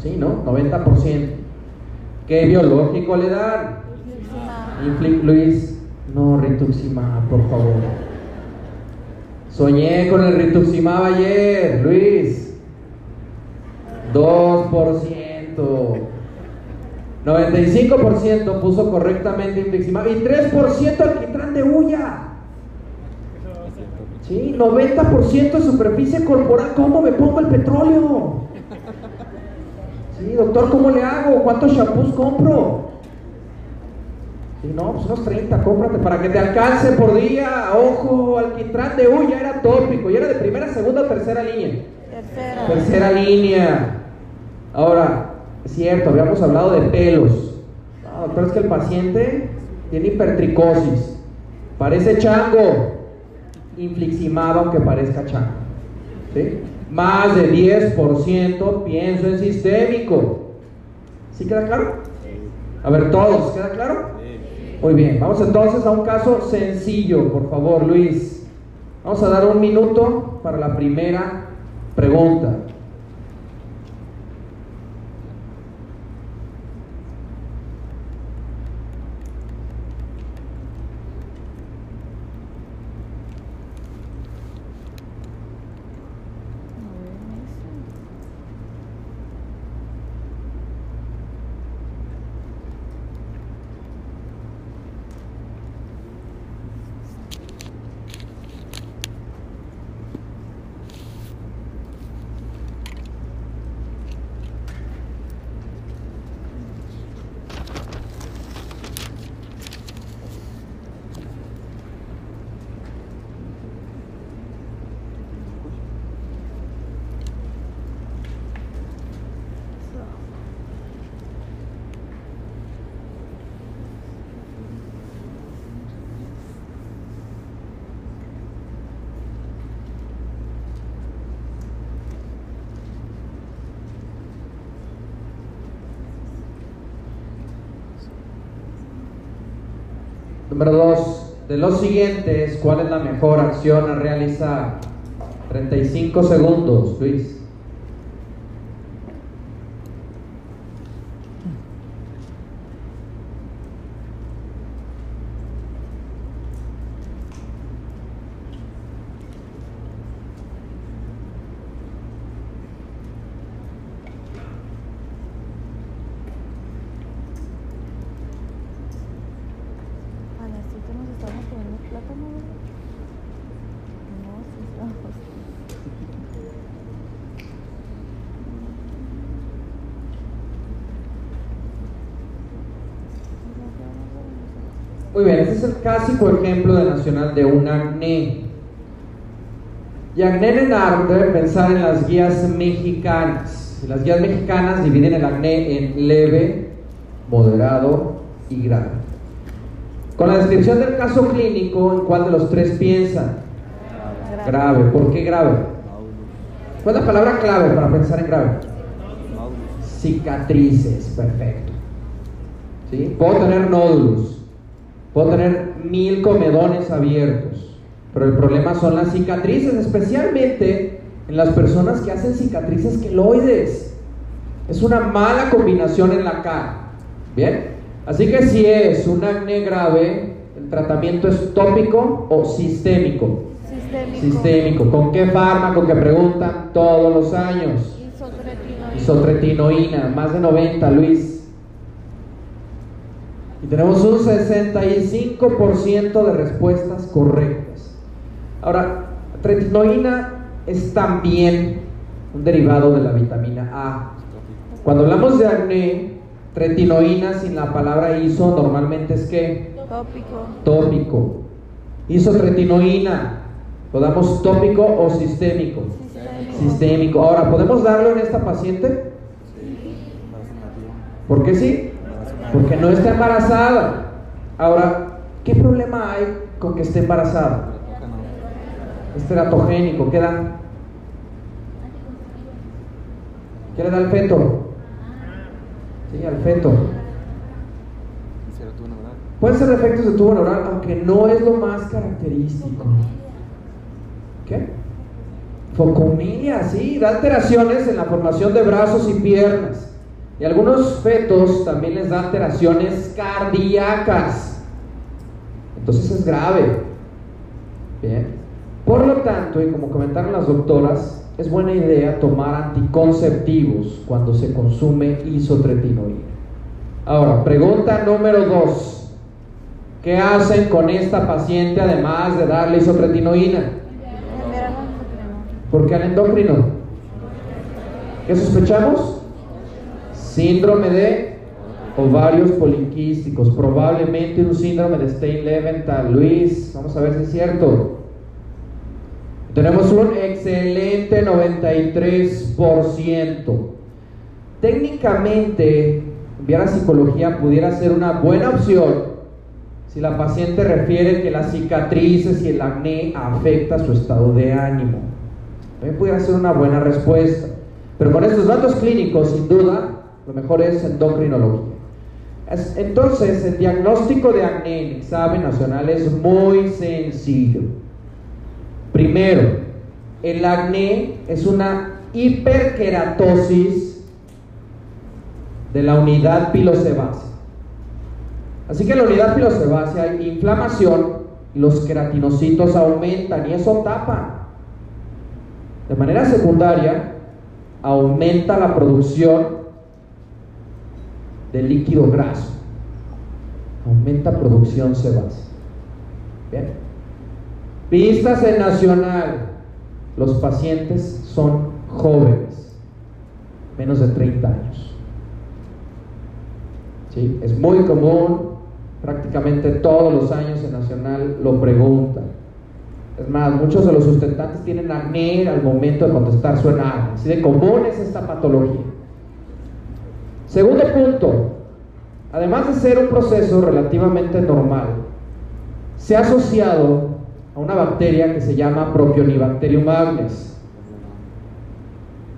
Sí, ¿no? 90%. ¿Qué biológico le dan? Inflic Luis, no, rituximab, por favor. Soñé con el rituximab ayer, Luis. 2%. 95% puso correctamente infliximab y 3% alquitrán de huya. Sí, 90% de superficie corporal. ¿Cómo me pongo el petróleo? Sí, doctor, ¿cómo le hago? ¿Cuántos shampoos compro? No, pues unos 30, cómprate para que te alcance por día. Ojo, alquitrán de huya era tópico y era de primera, segunda o tercera línea. Tercera. Tercera línea. Ahora, es cierto, habíamos hablado de pelos. No, doctor, es que el paciente tiene hipertricosis. Parece chango. Infliximab aunque parezca chango. ¿Sí? Más de 10% pienso en sistémico. ¿Sí queda claro? A ver, todos, ¿queda claro? Muy bien, vamos entonces a un caso sencillo, por favor, Luis. Vamos a dar un minuto para la primera pregunta. Nueve meses. Número dos, de los siguientes, ¿cuál es la mejor acción a realizar? 35 segundos, Luis. A las 7 nos estamos comiendo plátano, ¿verdad? No, sí estamos. Muy bien, este es el clásico ejemplo de nacional de un acné. Y acné en ARM debe pensar en las guías mexicanas. Las guías mexicanas dividen el acné en leve, moderado y grave. Con la descripción del caso clínico, ¿en cuál de los tres piensan? Grave. ¿Por qué grave? ¿Cuál es la palabra clave para pensar en grave? Cicatrices, perfecto. ¿Sí? Puedo tener nódulos, puedo tener mil comedones abiertos, pero el problema son las cicatrices, especialmente en las personas que hacen cicatrices queloides. Es una mala combinación en la cara. ¿Bien? Así que si es un acné grave, el tratamiento es tópico o sistémico. Sistémico. Sistémico. ¿Con qué fármaco que preguntan todos los años? Isotretinoína. Isotretinoína, más de 90, Luis. Y tenemos un 65% de respuestas correctas. Ahora, tretinoína es también un derivado de la vitamina A. Cuando hablamos de acné, tretinoína sin la palabra iso normalmente es que Tópico. tópico. Isotretinoína, ¿lo damos tópico o sistémico? Sistémico. Sistémico. Ahora, ¿podemos darlo en esta paciente? ¿Por qué sí? Porque no está embarazada. Ahora, ¿qué problema hay con que esté embarazada? Es teratogénico, ¿qué da? ¿Qué le da al feto? Sí, al feto. Pueden ser defectos de tubo neural, aunque no es lo más característico. ¿Qué? Focomilia, sí, da alteraciones en la formación de brazos y piernas. Y algunos fetos también les da alteraciones cardíacas. Entonces es grave. Bien. Por lo tanto, y como comentaron las doctoras, es buena idea tomar anticonceptivos cuando se consume isotretinoína. Ahora, pregunta número dos. ¿Qué hacen con esta paciente además de darle isotretinoína? ¿Por qué al endocrino? ¿Qué sospechamos? Síndrome de ovarios poliquísticos, probablemente un síndrome de Stein-Leventhal. Luis, vamos a ver si es cierto. Tenemos un excelente 93%. Técnicamente, enviar a psicología pudiera ser una buena opción si la paciente refiere que las cicatrices y el acné afecta su estado de ánimo. También pudiera ser una buena respuesta. Pero con estos datos clínicos, sin duda, lo mejor es endocrinología. Entonces, el diagnóstico de acné en examen nacional es muy sencillo. Primero, el acné es una hiperkeratosis de la unidad pilosebácea. Así que en la unidad pilosebácea hay inflamación, los queratinocitos aumentan y eso tapa. De manera secundaria, aumenta la producción de líquido graso. Aumenta producción sebácea. Bien. Vistas en nacional. Los pacientes son jóvenes, menos de 30 años. ¿Sí? Es muy común prácticamente todos los años en Nacional lo preguntan. Es más, muchos de los sustentantes tienen acné al momento de contestar su enano. Así de común es esta patología. Segundo punto, además de ser un proceso relativamente normal, se ha asociado a una bacteria que se llama Propionibacterium agnes.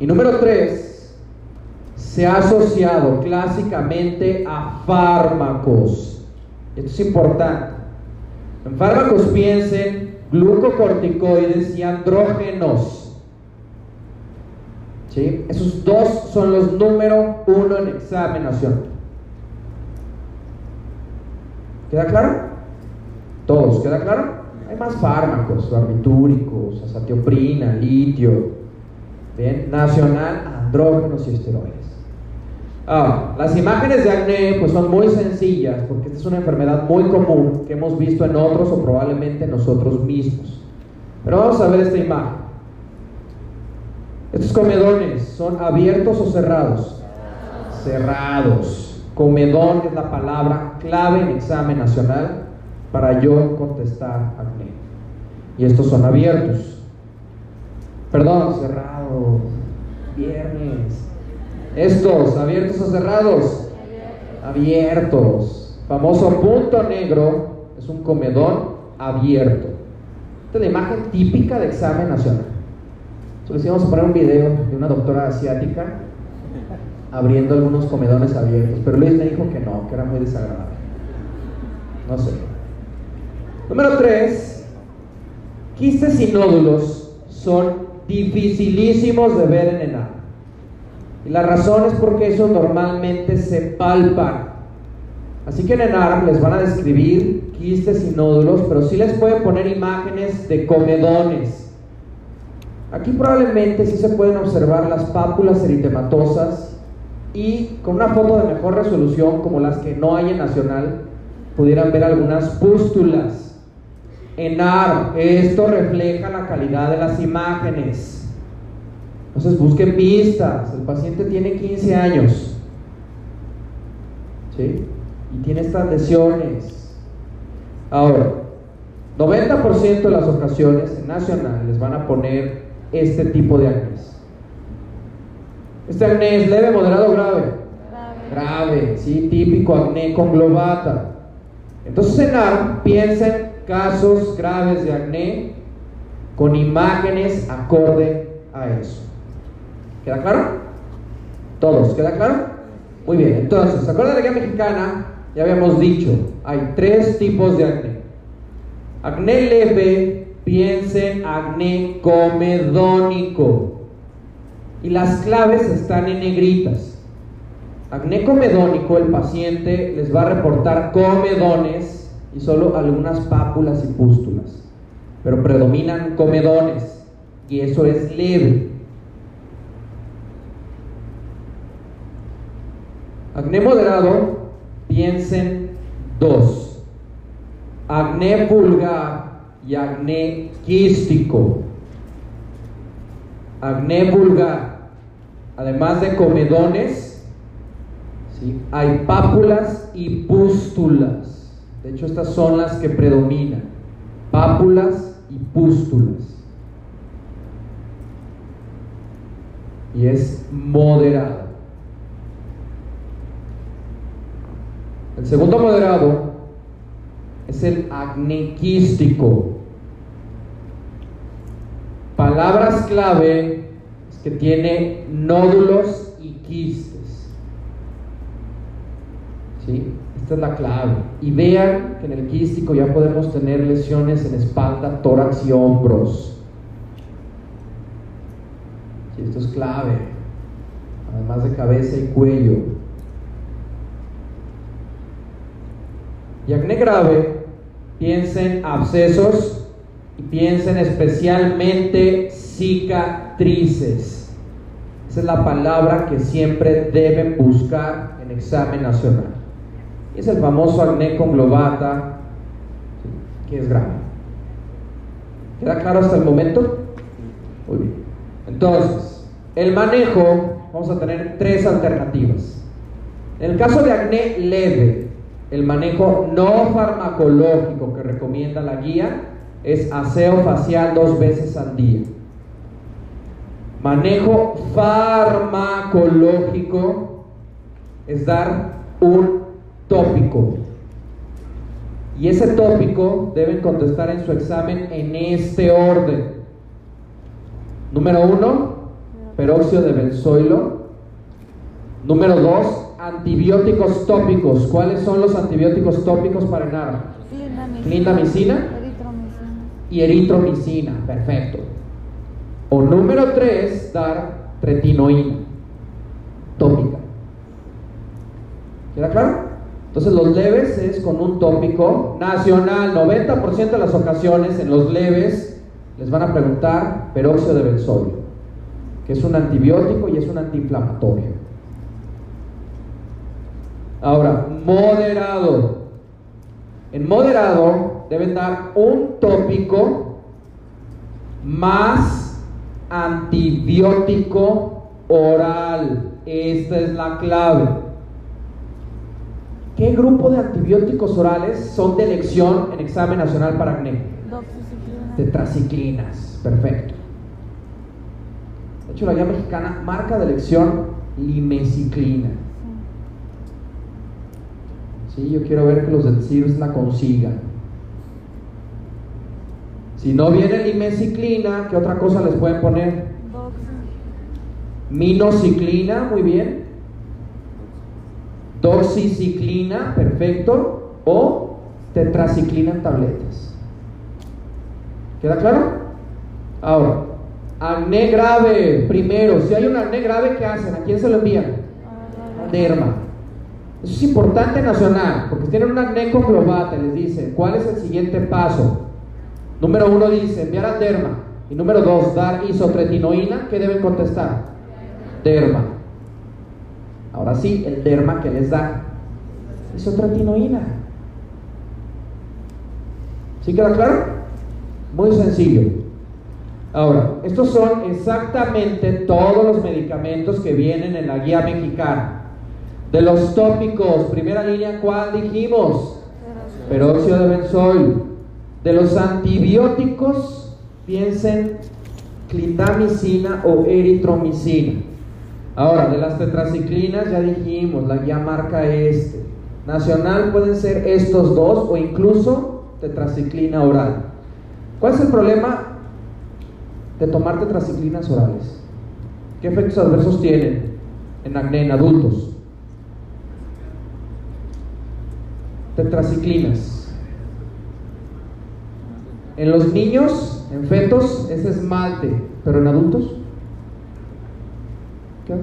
Y número tres, se ha asociado clásicamente a fármacos esto es importante. En fármacos piensen glucocorticoides y andrógenos. ¿Sí? Esos dos son los número uno en examinación. ¿Queda claro? Todos, ¿queda claro? Hay más fármacos, barbitúricos, azatioprina, litio, ¿bien? Nacional, andrógenos y esteroides. Ah, las imágenes de acné pues son muy sencillas porque esta es una enfermedad muy común que hemos visto en otros o probablemente nosotros mismos. Pero vamos a ver esta imagen. Estos comedones son abiertos o cerrados? Cerrados. Comedón es la palabra clave en examen nacional para yo contestar acné. Y estos son abiertos. Perdón, cerrados. Viernes. Estos, abiertos o cerrados. Abiertos. Famoso punto negro es un comedón abierto. Esta es la imagen típica de examen nacional. Entonces íbamos a poner un video de una doctora asiática abriendo algunos comedones abiertos, pero Luis me dijo que no, que era muy desagradable. No sé. Número 3. Quistes y nódulos son dificilísimos de ver en enano. Y la razón es porque eso normalmente se palpa. Así que en ENARM les van a describir quistes y nódulos, pero sí les pueden poner imágenes de comedones. Aquí probablemente sí se pueden observar las pápulas eritematosas y con una foto de mejor resolución como las que no hay en Nacional, pudieran ver algunas pústulas. En ARM, esto refleja la calidad de las imágenes. Entonces busquen pistas. El paciente tiene 15 años. ¿Sí? Y tiene estas lesiones. Ahora, 90% de las ocasiones en nacional les van a poner este tipo de acné. Este acné es leve, moderado o grave. Grave. grave, sí, típico acné con globata. Entonces en ARM piensen casos graves de acné con imágenes acorde a eso. ¿Queda claro? Todos, ¿queda claro? Muy bien, entonces, ¿se acuerdan de la guía mexicana? Ya habíamos dicho, hay tres tipos de acné. Acné leve, piensen acné comedónico. Y las claves están en negritas. Acné comedónico, el paciente les va a reportar comedones y solo algunas pápulas y pústulas. Pero predominan comedones y eso es leve. Acné moderado, piensen dos. Acné vulgar y acné quístico. Acné vulgar, además de comedones, ¿sí? hay pápulas y pústulas. De hecho, estas son las que predominan. Pápulas y pústulas. Y es moderado. El segundo moderado es el acnequístico. Palabras clave es que tiene nódulos y quistes. ¿Sí? Esta es la clave. Y vean que en el quístico ya podemos tener lesiones en espalda, tórax y hombros. Sí, esto es clave. Además de cabeza y cuello. Y acné grave, piensen abscesos y piensen especialmente cicatrices. Esa es la palabra que siempre deben buscar en examen nacional. Es el famoso acné conglobata, que es grave. ¿Queda claro hasta el momento? Muy bien. Entonces, el manejo, vamos a tener tres alternativas. En el caso de acné leve, el manejo no farmacológico que recomienda la guía es aseo facial dos veces al día. Manejo farmacológico es dar un tópico. Y ese tópico deben contestar en su examen en este orden. Número uno, peróxido de benzoilo. Número dos, antibióticos tópicos. ¿Cuáles son los antibióticos tópicos para enar? Clindamicina y eritromicina. Perfecto. O número 3, dar tretinoína tópica. ¿Queda claro? Entonces los leves es con un tópico nacional. 90% de las ocasiones en los leves les van a preguntar peróxido de benzoilo, que es un antibiótico y es un antiinflamatorio. Ahora, moderado. En moderado deben dar un tópico más antibiótico oral. Esta es la clave. ¿Qué grupo de antibióticos orales son de elección en examen nacional para acné? Tetraciclinas. Perfecto. De hecho, la guía mexicana marca de elección limeciclina. Sí, yo quiero ver que los del CIRS la consigan. Si no viene limeciclina, ¿qué otra cosa les pueden poner? Minociclina, muy bien. Doxiciclina, perfecto. O tetraciclina en tabletas. ¿Queda claro? Ahora, acné grave. Primero, si hay un acné grave, ¿qué hacen? ¿A quién se lo envían? Derma. Eso es importante nacional, porque tienen una acné globata, les dicen, ¿cuál es el siguiente paso? Número uno dice, enviar a derma. Y número dos, dar isotretinoína. ¿Qué deben contestar? Derma. Ahora sí, el derma que les da isotretinoína. ¿Sí queda claro? Muy sencillo. Ahora, estos son exactamente todos los medicamentos que vienen en la guía mexicana. De los tópicos, primera línea, ¿cuál dijimos? Peróxido de benzoil. De los antibióticos, piensen clindamicina o eritromicina. Ahora, de las tetraciclinas ya dijimos, la guía marca este. Nacional pueden ser estos dos o incluso tetraciclina oral. ¿Cuál es el problema de tomar tetraciclinas orales? ¿Qué efectos adversos tienen en acné en adultos? Tetraciclinas. En los niños, en fetos, es esmalte, pero en adultos. ¿Qué?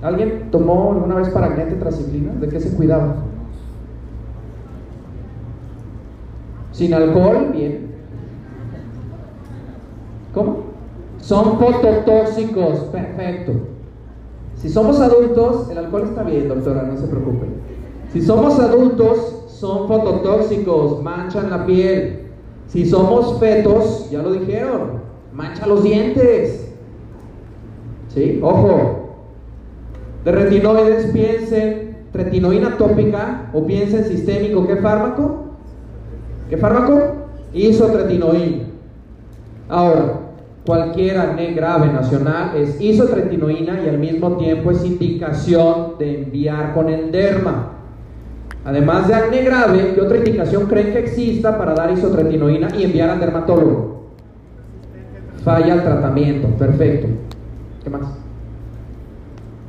¿Alguien tomó alguna vez para acné tetraciclinas? ¿De qué se cuidaba? Sin alcohol, bien. ¿Cómo? Son fototóxicos, perfecto. Si somos adultos, el alcohol está bien, doctora, no se preocupe. Si somos adultos, son fototóxicos, manchan la piel. Si somos fetos, ya lo dijeron, mancha los dientes. ¿Sí? Ojo. De retinoides piensen retinoína tópica o piensen sistémico. ¿Qué fármaco? ¿Qué fármaco? Isotretinoína. Ahora, cualquier acné grave nacional es isotretinoína y al mismo tiempo es indicación de enviar con el derma. Además de acné grave, ¿qué otra indicación creen que exista para dar isotretinoína y enviar al dermatólogo? Falla el tratamiento, perfecto. ¿Qué más?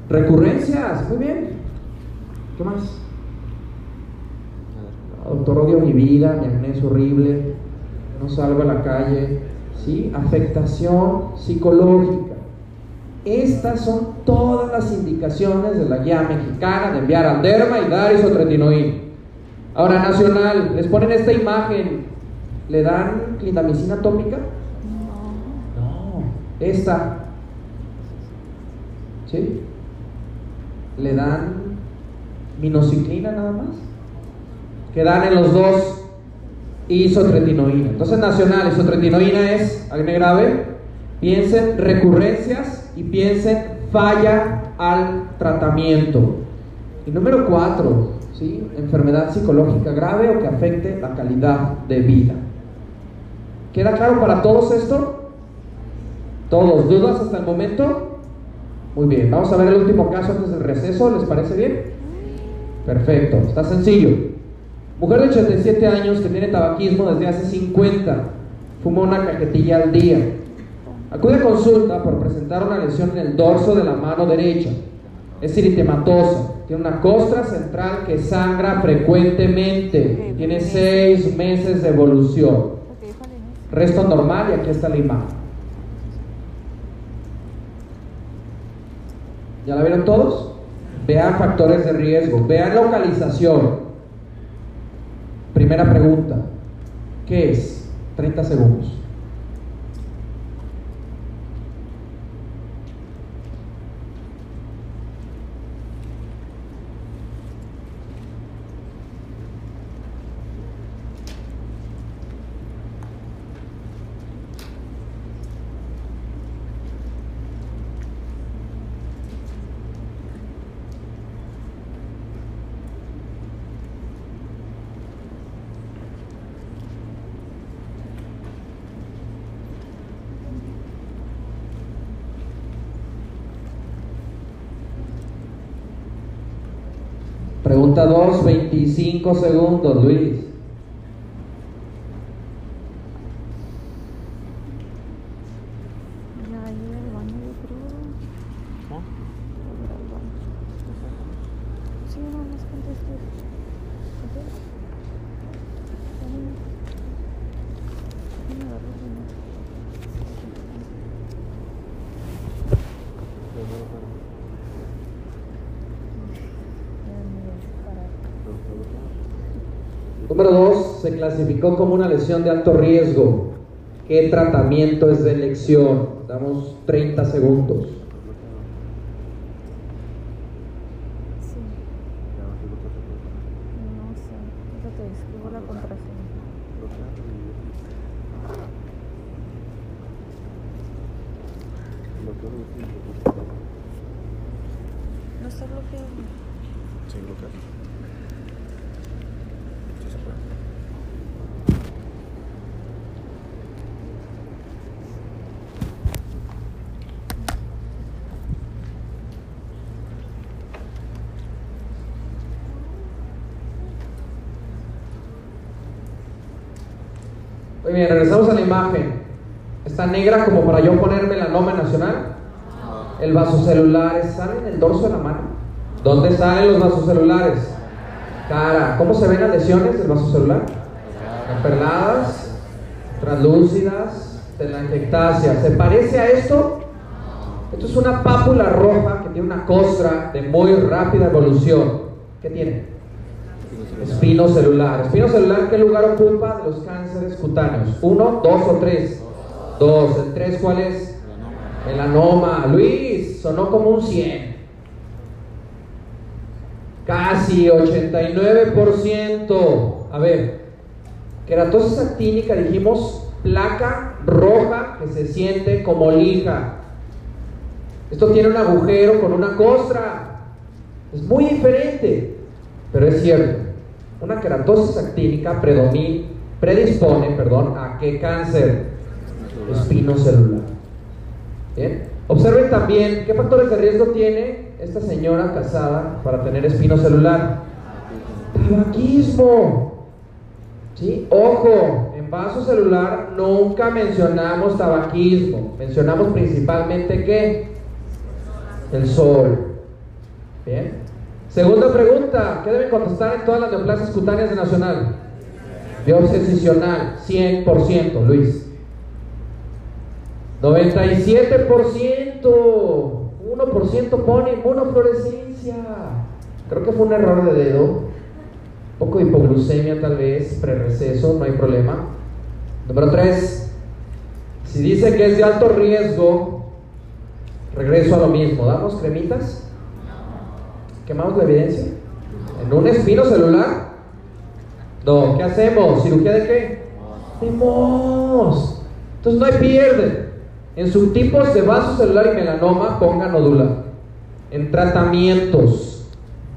Recurrencias, muy bien. ¿Qué más? Doctor, odio mi vida, mi acné es horrible, no salgo a la calle, ¿sí? Afectación psicológica. Estas son todas las indicaciones de la guía mexicana de enviar al derma y dar isotretinoína. Ahora, nacional, les ponen esta imagen, ¿le dan clindamicina atómica? No. Esta. ¿Sí? ¿Le dan minociclina nada más? Que dan en los dos isotretinoína. Entonces, nacional, isotretinoína es acné grave. Piensen recurrencias y piensen falla al tratamiento. Y número cuatro, ¿sí? enfermedad psicológica grave o que afecte la calidad de vida. ¿Queda claro para todos esto? ¿Todos dudas hasta el momento? Muy bien, vamos a ver el último caso antes del receso, ¿les parece bien? Perfecto, está sencillo. Mujer de 87 años que tiene tabaquismo desde hace 50, fuma una cajetilla al día. Acude a consulta por presentar una lesión en el dorso de la mano derecha. Es eritematosa, tiene una costra central que sangra frecuentemente, tiene 6 meses de evolución. Resto normal y aquí está la imagen. ¿Ya la vieron todos? Vean factores de riesgo, vean localización. Primera pregunta, ¿qué es? 30 segundos. Pregunta 2, 25 segundos, Luis. Ya iba al baño, yo creo. ¿Cómo? Voy a ir al baño. Sí, no, más contesté. ¿Ok? Déjame- déjame agarrar el dinero. Ya me voy a parar. Número 2, se clasificó como una lesión de alto riesgo. ¿Qué tratamiento es de elección? Damos 30 segundos. Sí, no sé. Déjate, escribo la contraseña. No está bloqueado. Sí, bloquear. Sí se puede. Muy bien, regresamos a la imagen. ¿Está negra como para yo poner melanoma nacional? El vasocelular sale en el dorso de la mano. ¿Dónde salen los vasocelulares? Cara. ¿Cómo se ven las lesiones del vasocelular? Perladas, translúcidas, telangiectasia. ¿Se parece a esto? Esto es una pápula roja que tiene una costra de muy rápida evolución. ¿Qué tiene? Espino celular. Espino celular, ¿qué lugar ocupa de los cánceres cutáneos? ¿Uno, dos o tres? Dos. ¿El tres cuál es? Melanoma. Luis, sonó como un 100. Casi 89%. A ver, queratosis actínica, dijimos, placa roja que se siente como lija. Esto tiene un agujero con una costra. Es muy diferente, pero es cierto. Una queratosis actínica predomina, predispone perdón, a qué cáncer? Espino celular. Bien. Observen también qué factores de riesgo tiene esta señora casada para tener espino celular. Tabaquismo. ¿Sí? Ojo, en vaso celular nunca mencionamos tabaquismo. Mencionamos principalmente qué? El sol. Bien. Segunda pregunta, ¿qué deben contestar en todas las neoplasias cutáneas de Nacional? Biopsia excisional, 100%, Luis. 97%, 1% pone inmunofluorescencia. Creo que fue un error de dedo. Poco hipoglucemia tal vez, prereceso, no hay problema. Número 3. Si dice que es de alto riesgo, regreso a lo mismo. ¿Damos cremitas? ¿Quemamos la evidencia? ¿En un espino celular? No, ¿qué hacemos? ¿Cirugía de qué? De MOS. Entonces no hay pierde. En subtipos de vaso celular y melanoma, ponga nodular. En tratamientos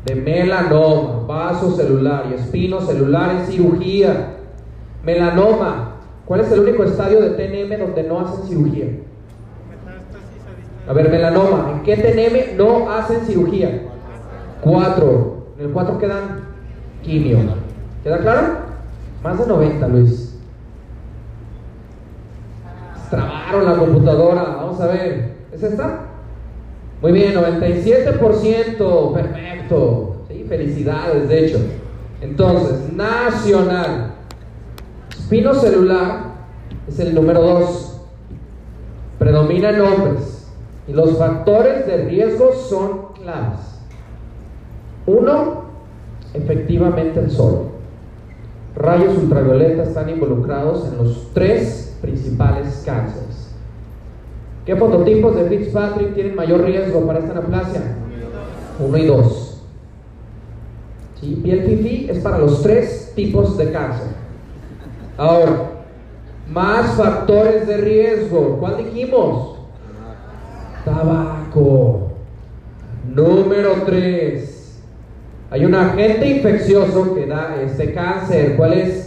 de melanoma, vaso celular y espino celular en cirugía. Melanoma. ¿Cuál es el único estadio de TNM donde no hacen cirugía? A ver, melanoma. ¿En qué TNM no hacen cirugía? Cuatro. En el cuatro quedan quimio. ¿Queda claro? Más de 90, Luis. Trabaron la computadora. Vamos a ver. ¿Es esta? Muy bien, 97%. Perfecto. Sí, felicidades, de hecho. Entonces, nacional. Espino celular es el número 2. Predomina en hombres. Y los factores de riesgo son claves. Uno, efectivamente el sol. Rayos ultravioleta están involucrados en los tres principales cánceres. ¿Qué fototipos de Fitzpatrick tienen mayor riesgo para esta neoplasia? Uno y dos. ¿Sí? Piel fifi es para los tres tipos de cáncer. Ahora, más factores de riesgo. ¿Cuál dijimos? Tabaco. Número 3. Hay un agente infeccioso que da este cáncer. ¿Cuál es?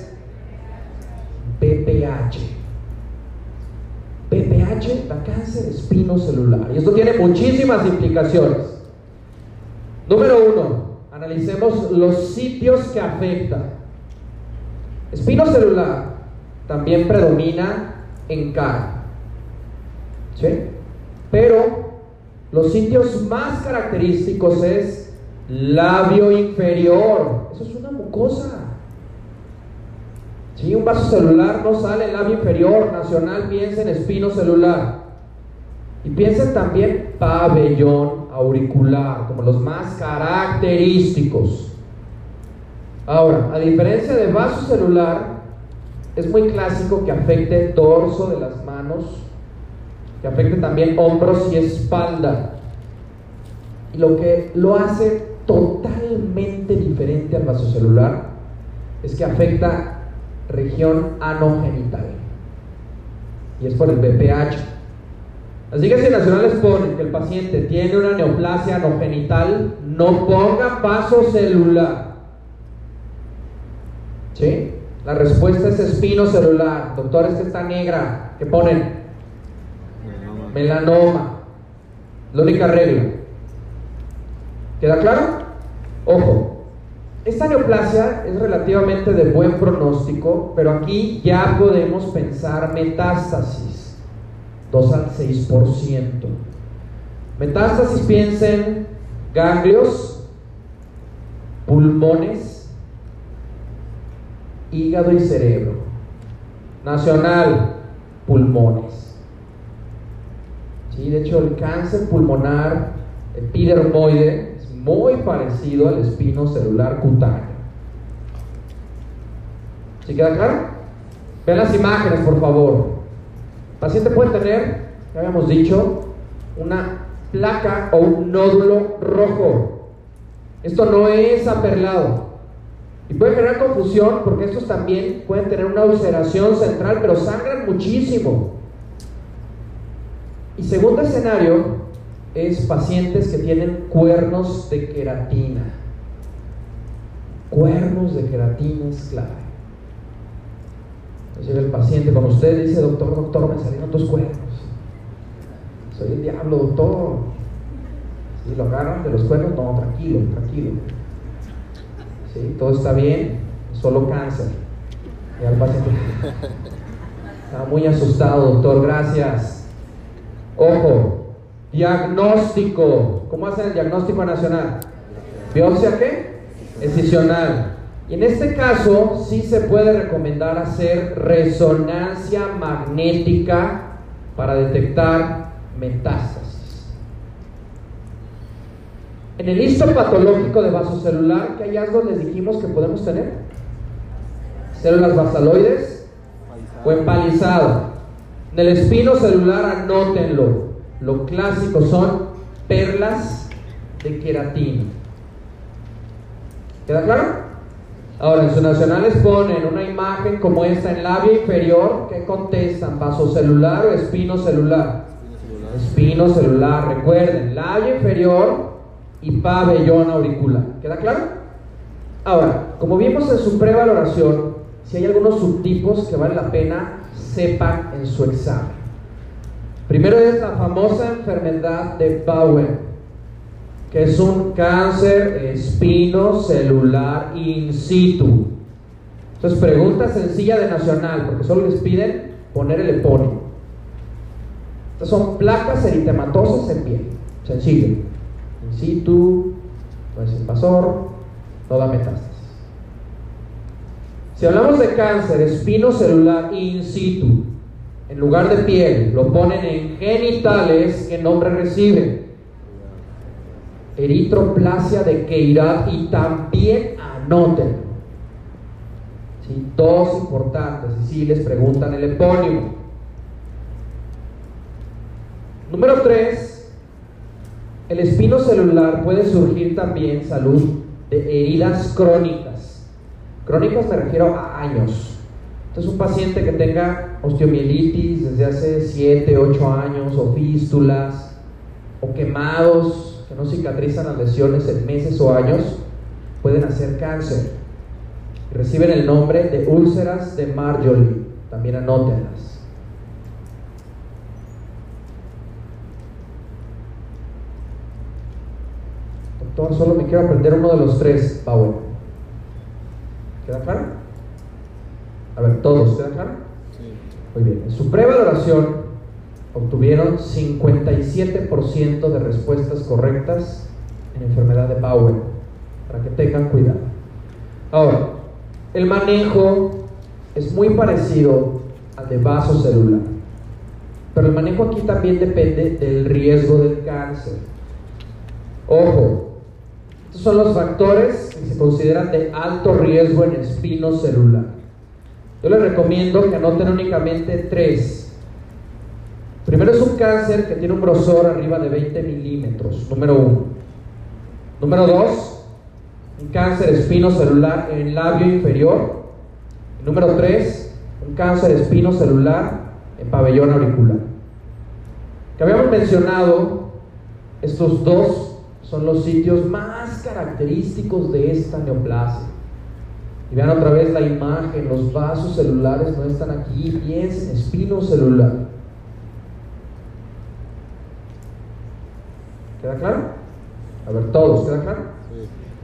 PPH da cáncer espinocelular. Y esto tiene muchísimas implicaciones. Número uno, analicemos los sitios que afectan. Espinocelular también predomina en cara. ¿Sí? Pero los sitios más característicos es labio inferior. Eso es una mucosa. Si un vaso celular no sale en labio inferior, nacional piensa en espino celular. Y piensen también pabellón auricular, como los más característicos. Ahora, a diferencia de vaso celular, es muy clásico que afecte dorso de las manos, que afecte también hombros y espalda. Y lo que lo hace totalmente diferente al vasocelular es que afecta región anogenital. Y es por el BPH. Que si nacionales ponen que el paciente tiene una neoplasia anogenital, no ponga vaso celular. ¿Sí? La respuesta es espino celular. Doctores que está negra, que ponen melanoma. La única regla. ¿Queda claro? Ojo, Esta neoplasia es relativamente de buen pronóstico, pero aquí ya podemos pensar metástasis, 2 al 6%. Metástasis piensen ganglios, pulmones, hígado y cerebro. Nacional, pulmones. Sí, de hecho, el cáncer pulmonar epidermoide muy parecido al espino celular cutáneo. ¿Sí queda claro? Vean las imágenes, por favor. El paciente puede tener, ya habíamos dicho, una placa o un nódulo rojo. Esto no es aperlado. Y puede generar confusión porque estos también pueden tener una ulceración central, pero sangran muchísimo. Y segundo escenario es pacientes que tienen cuernos de queratina. Cuernos de queratina es clave. Entonces el paciente con usted dice, doctor, doctor, me salieron dos cuernos. Soy el diablo, doctor. Si lo agarran de los cuernos, no, tranquilo, tranquilo. ¿sí? Todo está bien, solo cáncer. Y al paciente está muy asustado, doctor, gracias. Ojo, diagnóstico. ¿Cómo hacen el diagnóstico nacional? ¿Biopsia qué? Excisional. Y en este caso sí se puede recomendar hacer resonancia magnética para detectar metástasis. En el histopatológico de vasocelular, ¿qué hallazgos les dijimos que podemos tener? Células basaloides o empalizado. En el espino celular, anótenlo. Lo clásico son perlas de queratina. ¿Queda claro? Ahora, en sus nacionales ponen una imagen como esta en labio inferior. ¿Qué contestan? ¿Vasocelular o espino celular? Espino celular. Recuerden, labio inferior y pabellón auricular. ¿Queda claro? Ahora, como vimos en su prevaloración, si hay algunos subtipos que vale la pena sepan en su examen. Primero es la famosa enfermedad de Bowen, que es un cáncer espinocelular in situ. Entonces, pregunta sencilla de nacional, porque solo les piden poner el epónimo. Estas son placas eritematosas en piel, sencillo in situ, pues invasor, toda metástasis. Si hablamos de cáncer espinocelular in situ, en lugar de piel, lo ponen en genitales, ¿qué nombre recibe? Eritroplasia de Queirat y también anoten. ¿Sí? Dos importantes, y si les preguntan el epónimo. Número tres, el espino celular puede surgir también, salud, de heridas crónicas. Crónicas me refiero a años. Entonces un paciente que tenga osteomielitis desde hace 7, 8 años, o fístulas, o quemados que no cicatrizan las lesiones en meses o años, pueden hacer cáncer. Reciben el nombre de úlceras de Marjorie. También anótenlas. solo me quiero aprender uno de los tres, Power. ¿Queda claro? A ver, todos, ¿queda claro? Muy bien. En su prevaloración obtuvieron 57% de respuestas correctas en enfermedad de Power, para que tengan cuidado. Ahora, el manejo es muy parecido al de vaso celular, pero el manejo aquí también depende del riesgo del cáncer. Ojo, estos son los factores que se consideran de alto riesgo en espino celular. Yo les recomiendo que anoten únicamente tres. Primero es un cáncer que tiene un grosor arriba de 20 milímetros, número uno. Número dos, un cáncer espino celular en labio inferior. número tres, un cáncer espino celular en pabellón auricular. Que habíamos mencionado estos dos son los sitios más característicos de esta neoplasia. Y vean otra vez la imagen, los vasos celulares no están aquí, piensen, espino celular. ¿Queda claro? A ver, todos, ¿queda claro?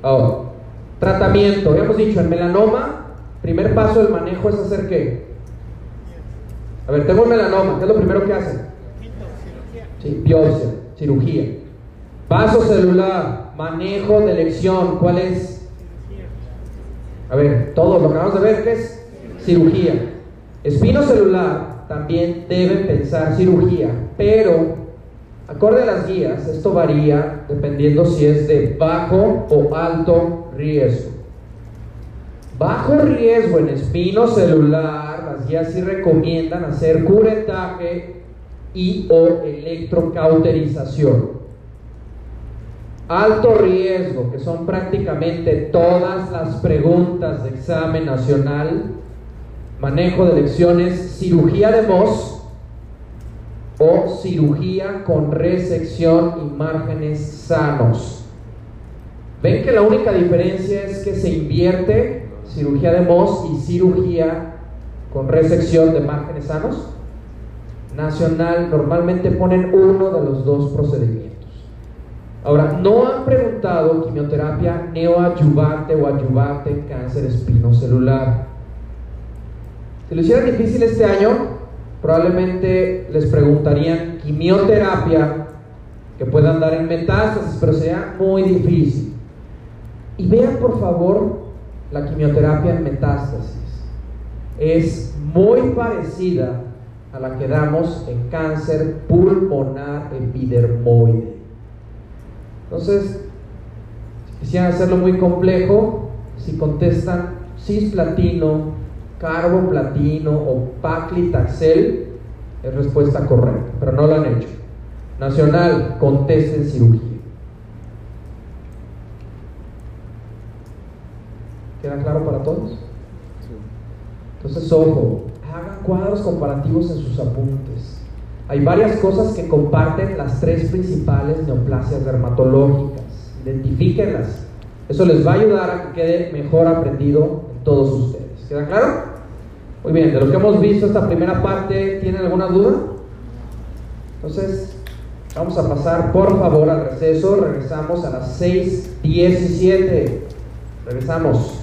Ahora, Tratamiento, habíamos dicho, en melanoma, primer paso del manejo es hacer qué? A ver, tengo un melanoma, ¿qué es lo primero que hacen? Sí, biopsia, cirugía. Vaso celular, manejo de elección, ¿cuál es? A ver, todo lo que vamos a ver, ¿qué es? Cirugía. Espino celular, también deben pensar cirugía, pero acorde a las guías, esto varía dependiendo si es de bajo o alto riesgo. Bajo riesgo en espino celular, las guías sí recomiendan hacer curetaje y o electrocauterización. Alto riesgo, que son prácticamente todas las preguntas de examen nacional, manejo de lecciones, cirugía de voz o cirugía con resección y márgenes sanos. Ven que la única diferencia es que se invierte cirugía de MOS y cirugía con resección de márgenes sanos. Nacional normalmente ponen uno de los dos procedimientos. Ahora, no han preguntado quimioterapia neoadyuvante o adyuvante en cáncer espinocelular. Si lo hicieran difícil este año, probablemente les preguntarían quimioterapia que puedan dar en metástasis, pero sería muy difícil. Y vean por favor la quimioterapia en metástasis. Es muy parecida a la que damos en cáncer pulmonar epidermoide. Entonces, si quisieran hacerlo muy complejo, si contestan cisplatino, carboplatino o paclitaxel, es respuesta correcta, pero no lo han hecho. Nacional, contesten cirugía. ¿Queda claro para todos? Entonces, ojo, hagan cuadros comparativos en sus apuntes. Hay varias cosas que comparten las tres principales neoplasias dermatológicas. Identifíquenlas. Eso les va a ayudar a que quede mejor aprendido en todos ustedes. ¿Queda claro? Muy bien, de lo que hemos visto esta primera parte, ¿tienen alguna duda? Entonces, vamos a pasar por favor al receso. Regresamos a las 6.17. Regresamos.